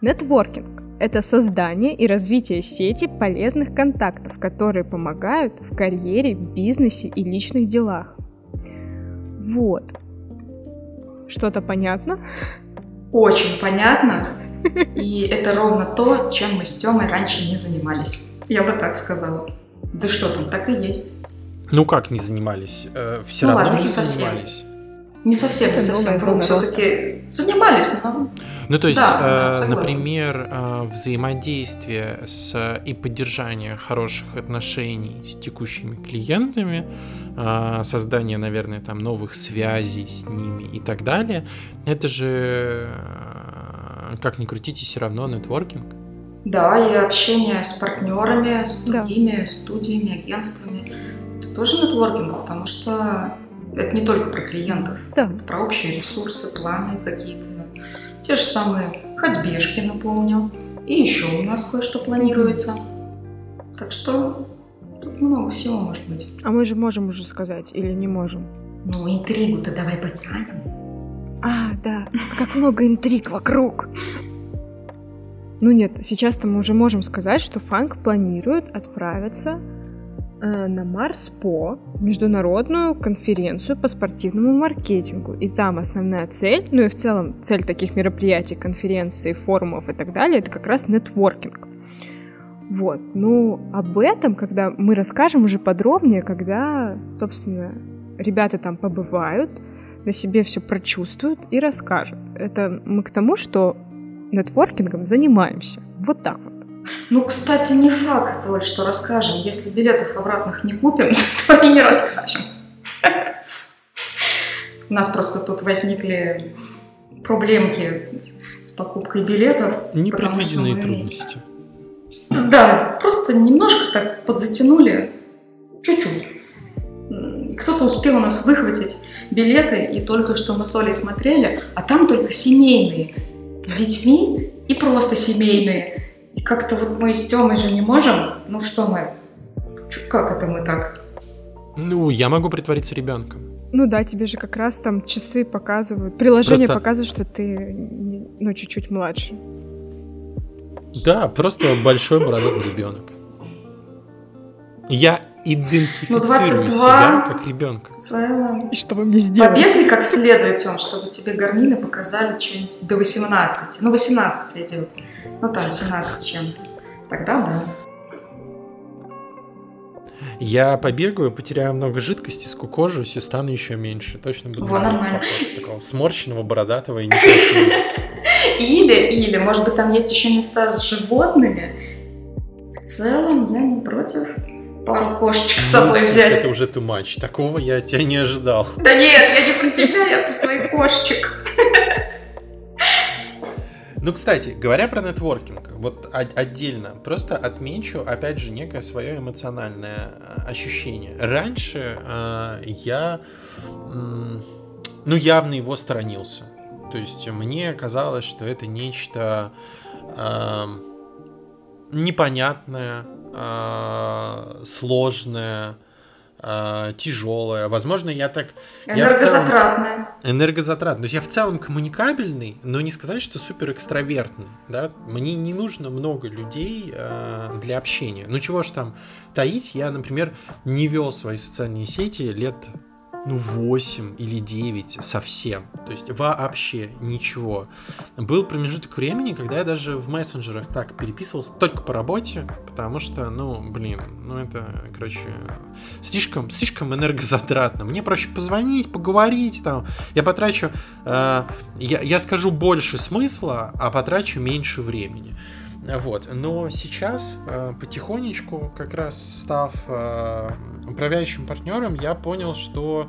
Нетворкинг – это создание и развитие сети полезных контактов, которые помогают в карьере, бизнесе и личных делах. Вот. Что-то понятно? Очень понятно. И это ровно то, чем мы с Тёмой раньше не занимались. Я бы так сказала. Да что там, так и есть. Ну как не занимались? Э, все Ну равно ладно, же не совсем. занимались. Не совсем, не совсем. Все-таки занимались, но Ну, то есть, Да, э, да, например, э, взаимодействие с и поддержание хороших отношений с текущими клиентами, э, создание, наверное, там новых связей с ними и так далее, это же, э, как ни крутите, все равно нетворкинг. да, и общение с партнерами, с Да. другими студиями, агентствами. Это тоже нетворкинг, потому что это не только про клиентов. Да. Это про общие ресурсы, планы какие-то. Те же самые ходьбежки, напомню. И еще у нас кое-что планируется. Так что тут много всего может быть. А мы же можем уже сказать или не можем? Ну, интригу-то давай потянем. А, да, как много интриг вокруг. Ну нет, сейчас-то мы уже можем сказать, что Фанк планирует отправиться на Марс по международную конференцию по спортивному маркетингу. И там основная цель, ну и в целом цель таких мероприятий, конференций, форумов и так далее, это как раз нетворкинг. Вот, ну об этом, когда мы расскажем уже подробнее, когда, собственно, ребята там побывают, на себе все прочувствуют и расскажут. Это мы к тому, что нетворкингом занимаемся. Вот так вот. Ну, кстати, не факт, Оль, что расскажем. Если билетов обратных не купим, то и не расскажем. У нас просто тут возникли проблемки с, покупкой билетов. Непредвиденные мы... трудности. Да, просто немножко так подзатянули, чуть-чуть. Кто-то успел у нас выхватить билеты, и только что мы с Олей смотрели, а там только семейные, с детьми и просто семейные. И как-то вот мы с Тёмой же не можем, ну что мы, как это мы так? Ну, я могу притвориться ребенком. Ну да, тебе же как раз там часы показывают, приложение просто... показывает, что ты ну чуть-чуть младше. Да, просто большой бородатый ребенок. Я идентифицирую ну, 22 себя как ребенка. Целом. И что вы мне сделали? Побегай как следует, Тём, чтобы тебе гармины показали что-нибудь до 18. Ну, 18 идет. Ну, там 17 чем-то. Тогда да. Я побегаю, потеряю много жидкости, скукожусь и стану еще меньше. Точно буду Во, нормально. такого сморщенного, бородатого и некрасивого. Или, или, может быть, там есть еще места с животными. В целом, я не против пару кошечек с собой ну, взять. Это уже too much. Такого я тебя не ожидал. Да нет, я не про тебя, я про своих кошечек. Ну, кстати, говоря про нетворкинг, вот отдельно, просто отмечу, опять же, некое свое эмоциональное э, ощущение. Раньше э, я, э, ну, явно его сторонился. То есть мне казалось, что это нечто э, непонятное, э, сложное, э, тяжелое. Возможно, я так... Энергозатратное. Энергозатратное. То есть я в целом коммуникабельный, но не сказать, что супер экстравертный. Да? Мне не нужно много людей э, для общения. Ну чего ж там таить, я, например, не вел свои социальные сети лет ну, 8 или 9 совсем. То есть вообще ничего. Был промежуток времени, когда я даже в мессенджерах так переписывался только по работе, потому что, ну, блин, ну это, короче, слишком, слишком энергозатратно. Мне проще позвонить, поговорить там. Я потрачу, э, я, я скажу больше смысла, а потрачу меньше времени. Вот. Но сейчас э, потихонечку, как раз став э, управляющим партнером, я понял, что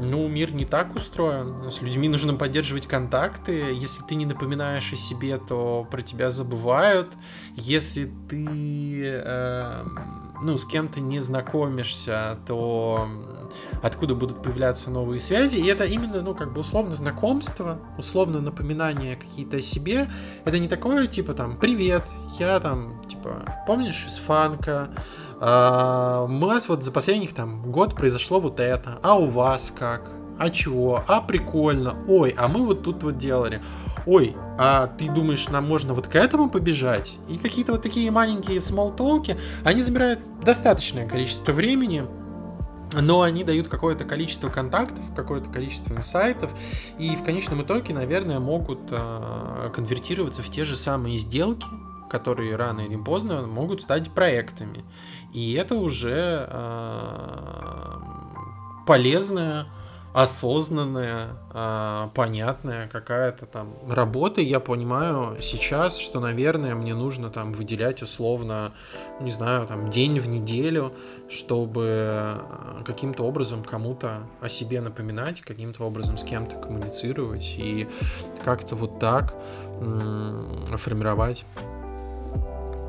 ну, мир не так устроен. С людьми нужно поддерживать контакты. Если ты не напоминаешь о себе, то про тебя забывают. Если ты э, ну, с кем-то не знакомишься, то откуда будут появляться новые связи. И это именно, ну, как бы условно знакомство, условно напоминание какие-то о себе. Это не такое, типа, там, привет, я там, типа, помнишь из фанка, а, у нас вот за последних там год произошло вот это, а у вас как? А чего? А прикольно. Ой, а мы вот тут вот делали. Ой, а ты думаешь, нам можно вот к этому побежать? И какие-то вот такие маленькие смолтолки, они забирают достаточное количество времени, но они дают какое-то количество контактов, какое-то количество инсайтов, и в конечном итоге, наверное, могут э, конвертироваться в те же самые сделки, которые рано или поздно могут стать проектами. И это уже э, полезная, осознанная, э, понятная какая-то там работа. Я понимаю сейчас, что, наверное, мне нужно там выделять условно, не знаю, там день в неделю, чтобы каким-то образом кому-то о себе напоминать, каким-то образом с кем-то коммуницировать и как-то вот так формировать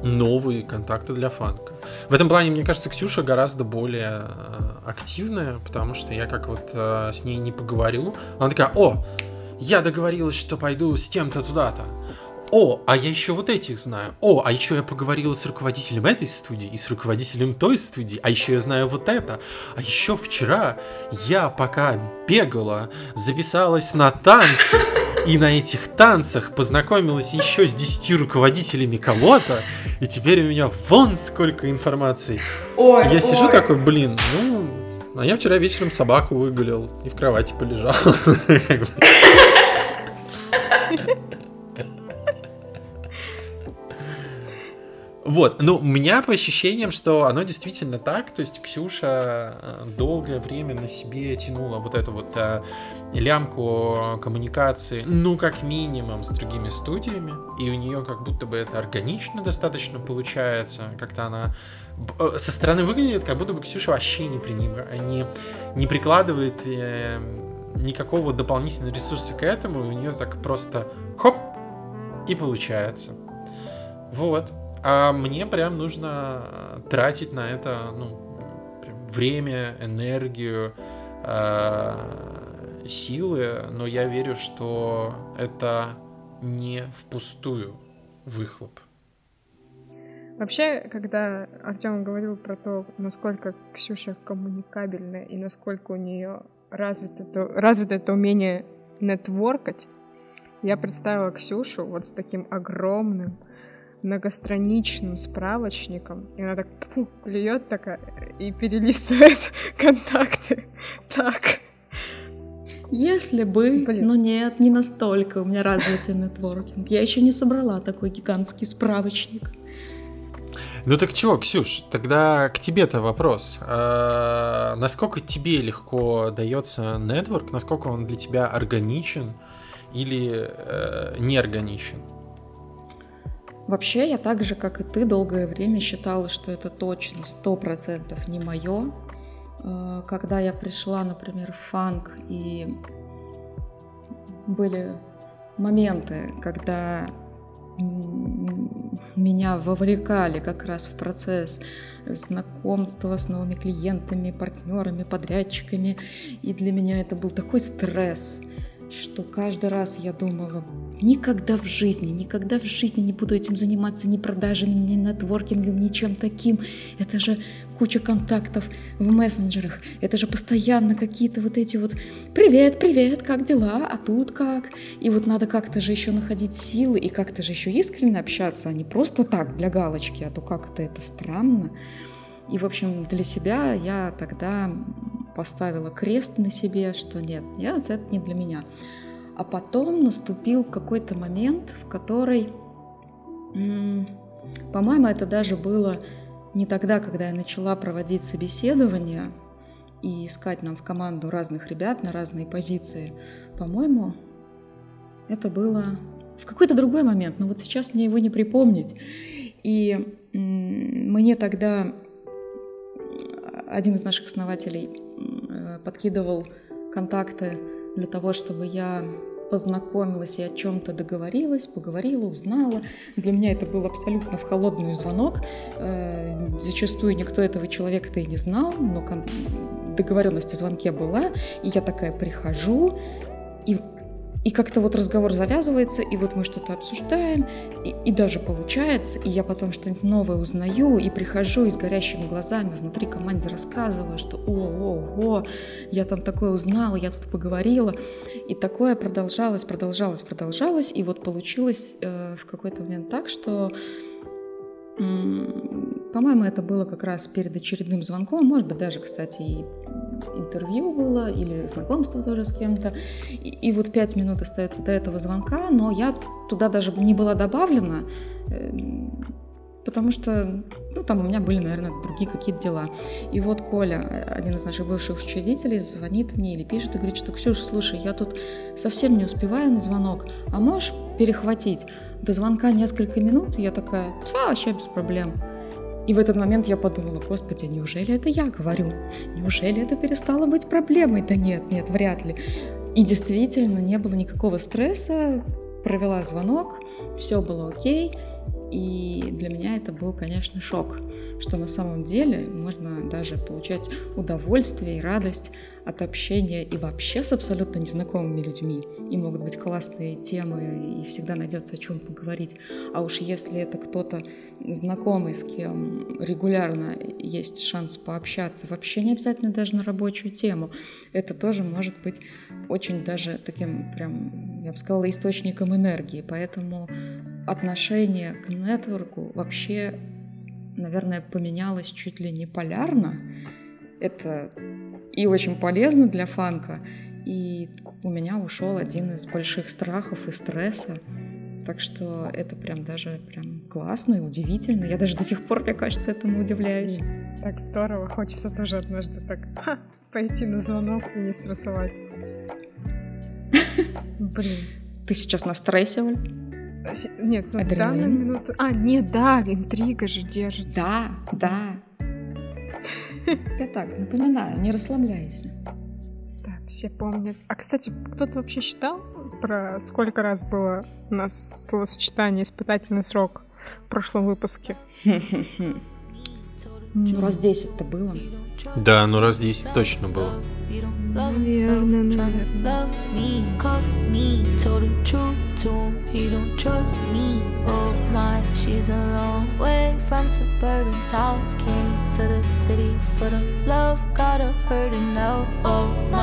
новые контакты для фанка. В этом плане, мне кажется, Ксюша гораздо более э, активная, потому что я как вот э, с ней не поговорю. Она такая, о, я договорилась, что пойду с тем-то туда-то. О, а я еще вот этих знаю. О, а еще я поговорила с руководителем этой студии и с руководителем той студии. А еще я знаю вот это. А еще вчера я пока бегала, записалась на танцы. И на этих танцах познакомилась еще с десятью руководителями кого-то. И теперь у меня вон сколько информации. Ой, я ой. сижу такой, блин, ну, а я вчера вечером собаку выгулил и в кровати полежал. Вот, ну, у меня по ощущениям, что оно действительно так, то есть Ксюша э, долгое время на себе тянула вот эту вот а, лямку коммуникации, ну, как минимум, с другими студиями, и у нее как будто бы это органично достаточно получается, как-то она э, со стороны выглядит, как будто бы Ксюша вообще не, приним... не, не прикладывает э, никакого дополнительного ресурса к этому, и у нее так просто хоп, и получается. Вот. А мне прям нужно тратить на это, ну, прям время, энергию, э, силы, но я верю, что это не впустую выхлоп. Вообще, когда Артем говорил про то, насколько Ксюша коммуникабельна и насколько у нее развито, то, развито это умение нетворкать, я представила Ксюшу вот с таким огромным многостраничным справочником, и она так плюет такая и перелистывает контакты. Так. Если бы, Блин. но нет, не настолько у меня развитый нетворкинг. Я еще не собрала такой гигантский справочник. Ну так чего, Ксюш, тогда к тебе-то вопрос. А, насколько тебе легко дается нетворк, насколько он для тебя органичен или э, неорганичен? Вообще, я так же, как и ты, долгое время считала, что это точно сто процентов не мое. Э, когда я пришла, например, в фанк, и были моменты, когда меня вовлекали как раз в процесс знакомства с новыми клиентами, партнерами, подрядчиками. И для меня это был такой стресс, что каждый раз я думала, никогда в жизни, никогда в жизни не буду этим заниматься ни продажами, ни нетворкингом, ничем таким. Это же куча контактов в мессенджерах, это же постоянно какие-то вот эти вот «Привет, привет, как дела? А тут как?» И вот надо как-то же еще находить силы и как-то же еще искренне общаться, а не просто так, для галочки, а то как-то это странно. И, в общем, для себя я тогда поставила крест на себе, что нет, нет, это не для меня. А потом наступил какой-то момент, в который, по-моему, это даже было не тогда, когда я начала проводить собеседование и искать нам в команду разных ребят на разные позиции. По-моему, это было в какой-то другой момент, но вот сейчас мне его не припомнить. И мне тогда один из наших основателей э, подкидывал контакты для того, чтобы я познакомилась и о чем-то договорилась, поговорила, узнала. Для меня это был абсолютно в холодную звонок. Э, зачастую никто этого человека-то и не знал, но договоренность о звонке была. И я такая прихожу, и и как-то вот разговор завязывается, и вот мы что-то обсуждаем, и, и даже получается, и я потом что-нибудь новое узнаю, и прихожу и с горящими глазами внутри команде рассказываю, что о-о-о, я там такое узнала, я тут поговорила. И такое продолжалось, продолжалось, продолжалось, и вот получилось э, в какой-то момент так, что по-моему, это было как раз перед очередным звонком, может быть, даже, кстати, и интервью было или знакомство тоже с кем-то. И, и вот пять минут остается до этого звонка, но я туда даже не была добавлена, эм, потому что ну, там у меня были, наверное, другие какие-то дела. И вот Коля, один из наших бывших учредителей, звонит мне или пишет и говорит, что «Ксюша, слушай, я тут совсем не успеваю на звонок, а можешь перехватить? До звонка несколько минут?» Я такая «Да, вообще без проблем». И в этот момент я подумала, господи, неужели это я говорю? Неужели это перестало быть проблемой? Да нет, нет, вряд ли. И действительно, не было никакого стресса, провела звонок, все было окей, и для меня это был, конечно, шок что на самом деле можно даже получать удовольствие и радость от общения и вообще с абсолютно незнакомыми людьми. И могут быть классные темы, и всегда найдется о чем поговорить. А уж если это кто-то знакомый, с кем регулярно есть шанс пообщаться, вообще не обязательно даже на рабочую тему, это тоже может быть очень даже таким прям, я бы сказала, источником энергии. Поэтому отношение к нетворку вообще наверное, поменялось чуть ли не полярно. Это и очень полезно для фанка, и у меня ушел один из больших страхов и стресса, Так что это прям даже прям классно и удивительно. Я даже до сих пор, мне кажется, этому удивляюсь. Так здорово. Хочется тоже однажды так ха, пойти на звонок и не стрессовать. Блин. Ты сейчас на стрессе, Оль? Нет, ну в Адреналин? данную минуту... А, нет, да, интрига же держится. Да, да. Я так напоминаю, не расслабляйся. Да, все помнят. А, кстати, кто-то вообще считал про сколько раз было у нас словосочетание «испытательный срок» в прошлом выпуске? Ну, раз 10-то было. Да, ну раз 10 точно было. Oh. Oh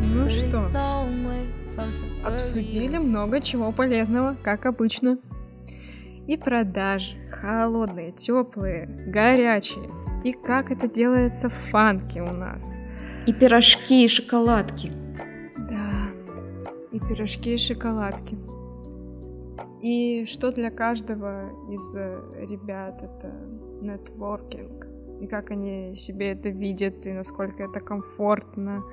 Ну что? Обсудили много чего полезного, как обычно. И продажи, холодные, теплые, горячие. И как это делается в фанке у нас. И пирожки, и шоколадки. Да, и пирожки, и шоколадки. И что для каждого из э, ребят это нетворкинг. И как они себе это видят, и насколько это комфортно.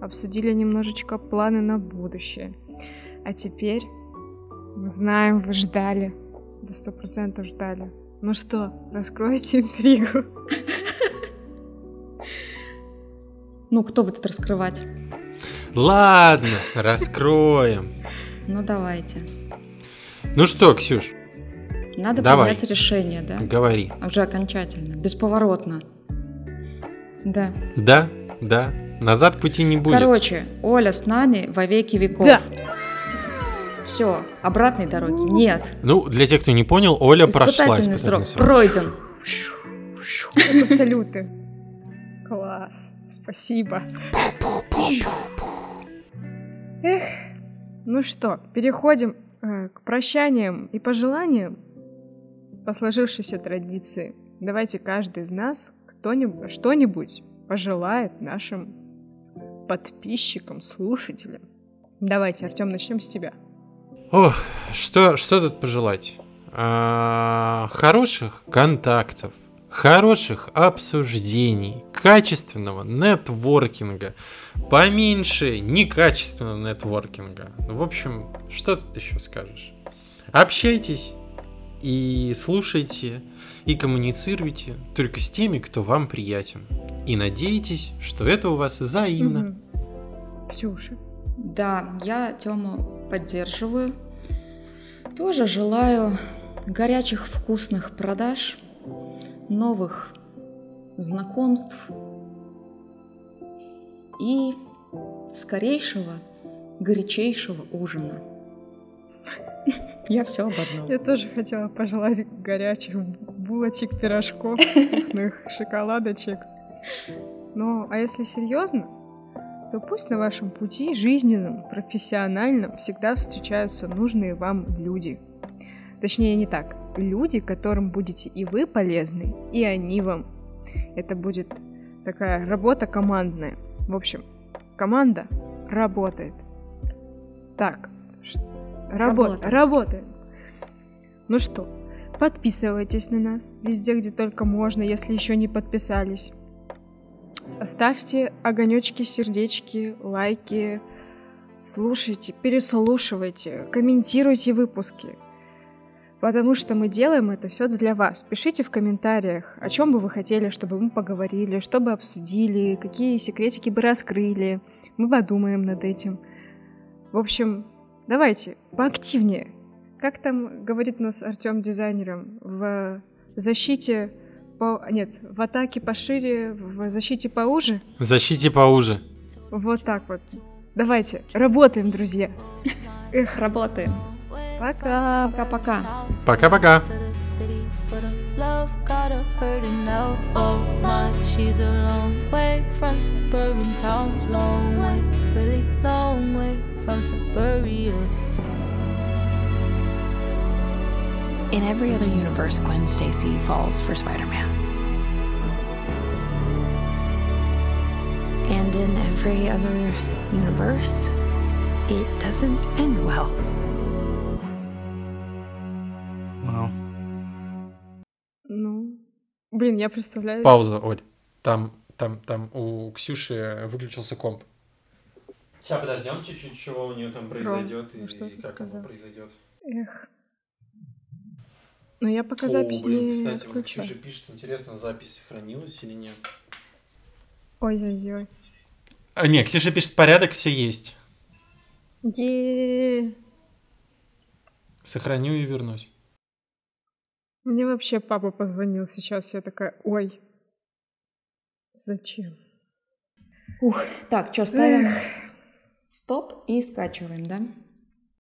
Обсудили немножечко планы на будущее. А теперь мы знаем, вы ждали. До сто процентов ждали. Ну что, раскройте интригу. Ну, кто будет раскрывать? Ладно, раскроем. Ну, давайте. Ну что, Ксюш, Надо Давай. принять решение, да? говори. Уже окончательно, бесповоротно. Да. Да, да, назад пути не будет. Короче, Оля с нами во веки веков. Да. Все, обратной дороги нет. Ну, для тех, кто не понял, Оля прошла Испытательный испытательный срок срок. пройден. Это салюты. Класс. Спасибо. Эх, ну что, переходим э, к прощаниям и пожеланиям по сложившейся традиции. Давайте каждый из нас кто-нибудь что-нибудь пожелает нашим подписчикам, слушателям. Давайте, Артем, начнем с тебя. Ох, что, что тут пожелать? А, хороших контактов, хороших обсуждений, качественного нетворкинга, поменьше некачественного нетворкинга. Ну, В общем, что тут еще скажешь? Общайтесь и слушайте, и коммуницируйте только с теми, кто вам приятен. И надейтесь, что это у вас взаимно. Мгм. Ксюша. Да, я Тему поддерживаю. Тоже желаю горячих вкусных продаж, новых знакомств и скорейшего, горячейшего ужина. Я все об одном. Я тоже хотела пожелать горячих булочек, пирожков, вкусных шоколадочек. Но, а если серьезно, то пусть на вашем пути жизненном, профессиональном всегда встречаются нужные вам люди. Точнее, не так. Люди, которым будете и вы полезны, и они вам. Это будет такая работа командная. В общем, команда работает. Так, работа, Работает. работает. Ну что, подписывайтесь на нас везде, где только можно, если еще не подписались. Ставьте огонечки, сердечки, лайки, слушайте, переслушивайте, комментируйте выпуски. Потому что мы делаем это все для вас. Пишите в комментариях, о чем бы вы хотели, чтобы мы поговорили, что бы обсудили, какие секретики бы раскрыли. Мы подумаем над этим. В общем, давайте, поактивнее. Как там говорит у нас Артем дизайнером, в защите по... Нет, в атаке пошире, в защите поуже? В защите поуже. Вот так вот. Давайте, работаем, друзья. Эх, работаем. Пока. Пока-пока. Пока-пока. to the city for the love, got her hurting now. Oh my, she's a long way from suburban towns. Long way, really long way from suburbia. In every other universe, Gwen Stacy falls for Spider Man. And in every other universe, it doesn't end well. Блин, я представляю... Пауза, Оль. Там, там, там у Ксюши выключился комп. Сейчас подождем чуть-чуть, чего у нее там произойдет ну что и как оно сказал? произойдет. Эх. Ну, я пока запись блин, не кстати, вот включу. Ксюша пишет, интересно, запись сохранилась или нет. Ой-ой-ой. А, не, Ксюша пишет, порядок, все есть. е Сохраню и вернусь. Мне вообще папа позвонил сейчас, я такая, ой, зачем? Ух, так, что ставим? Стоп и скачиваем, да?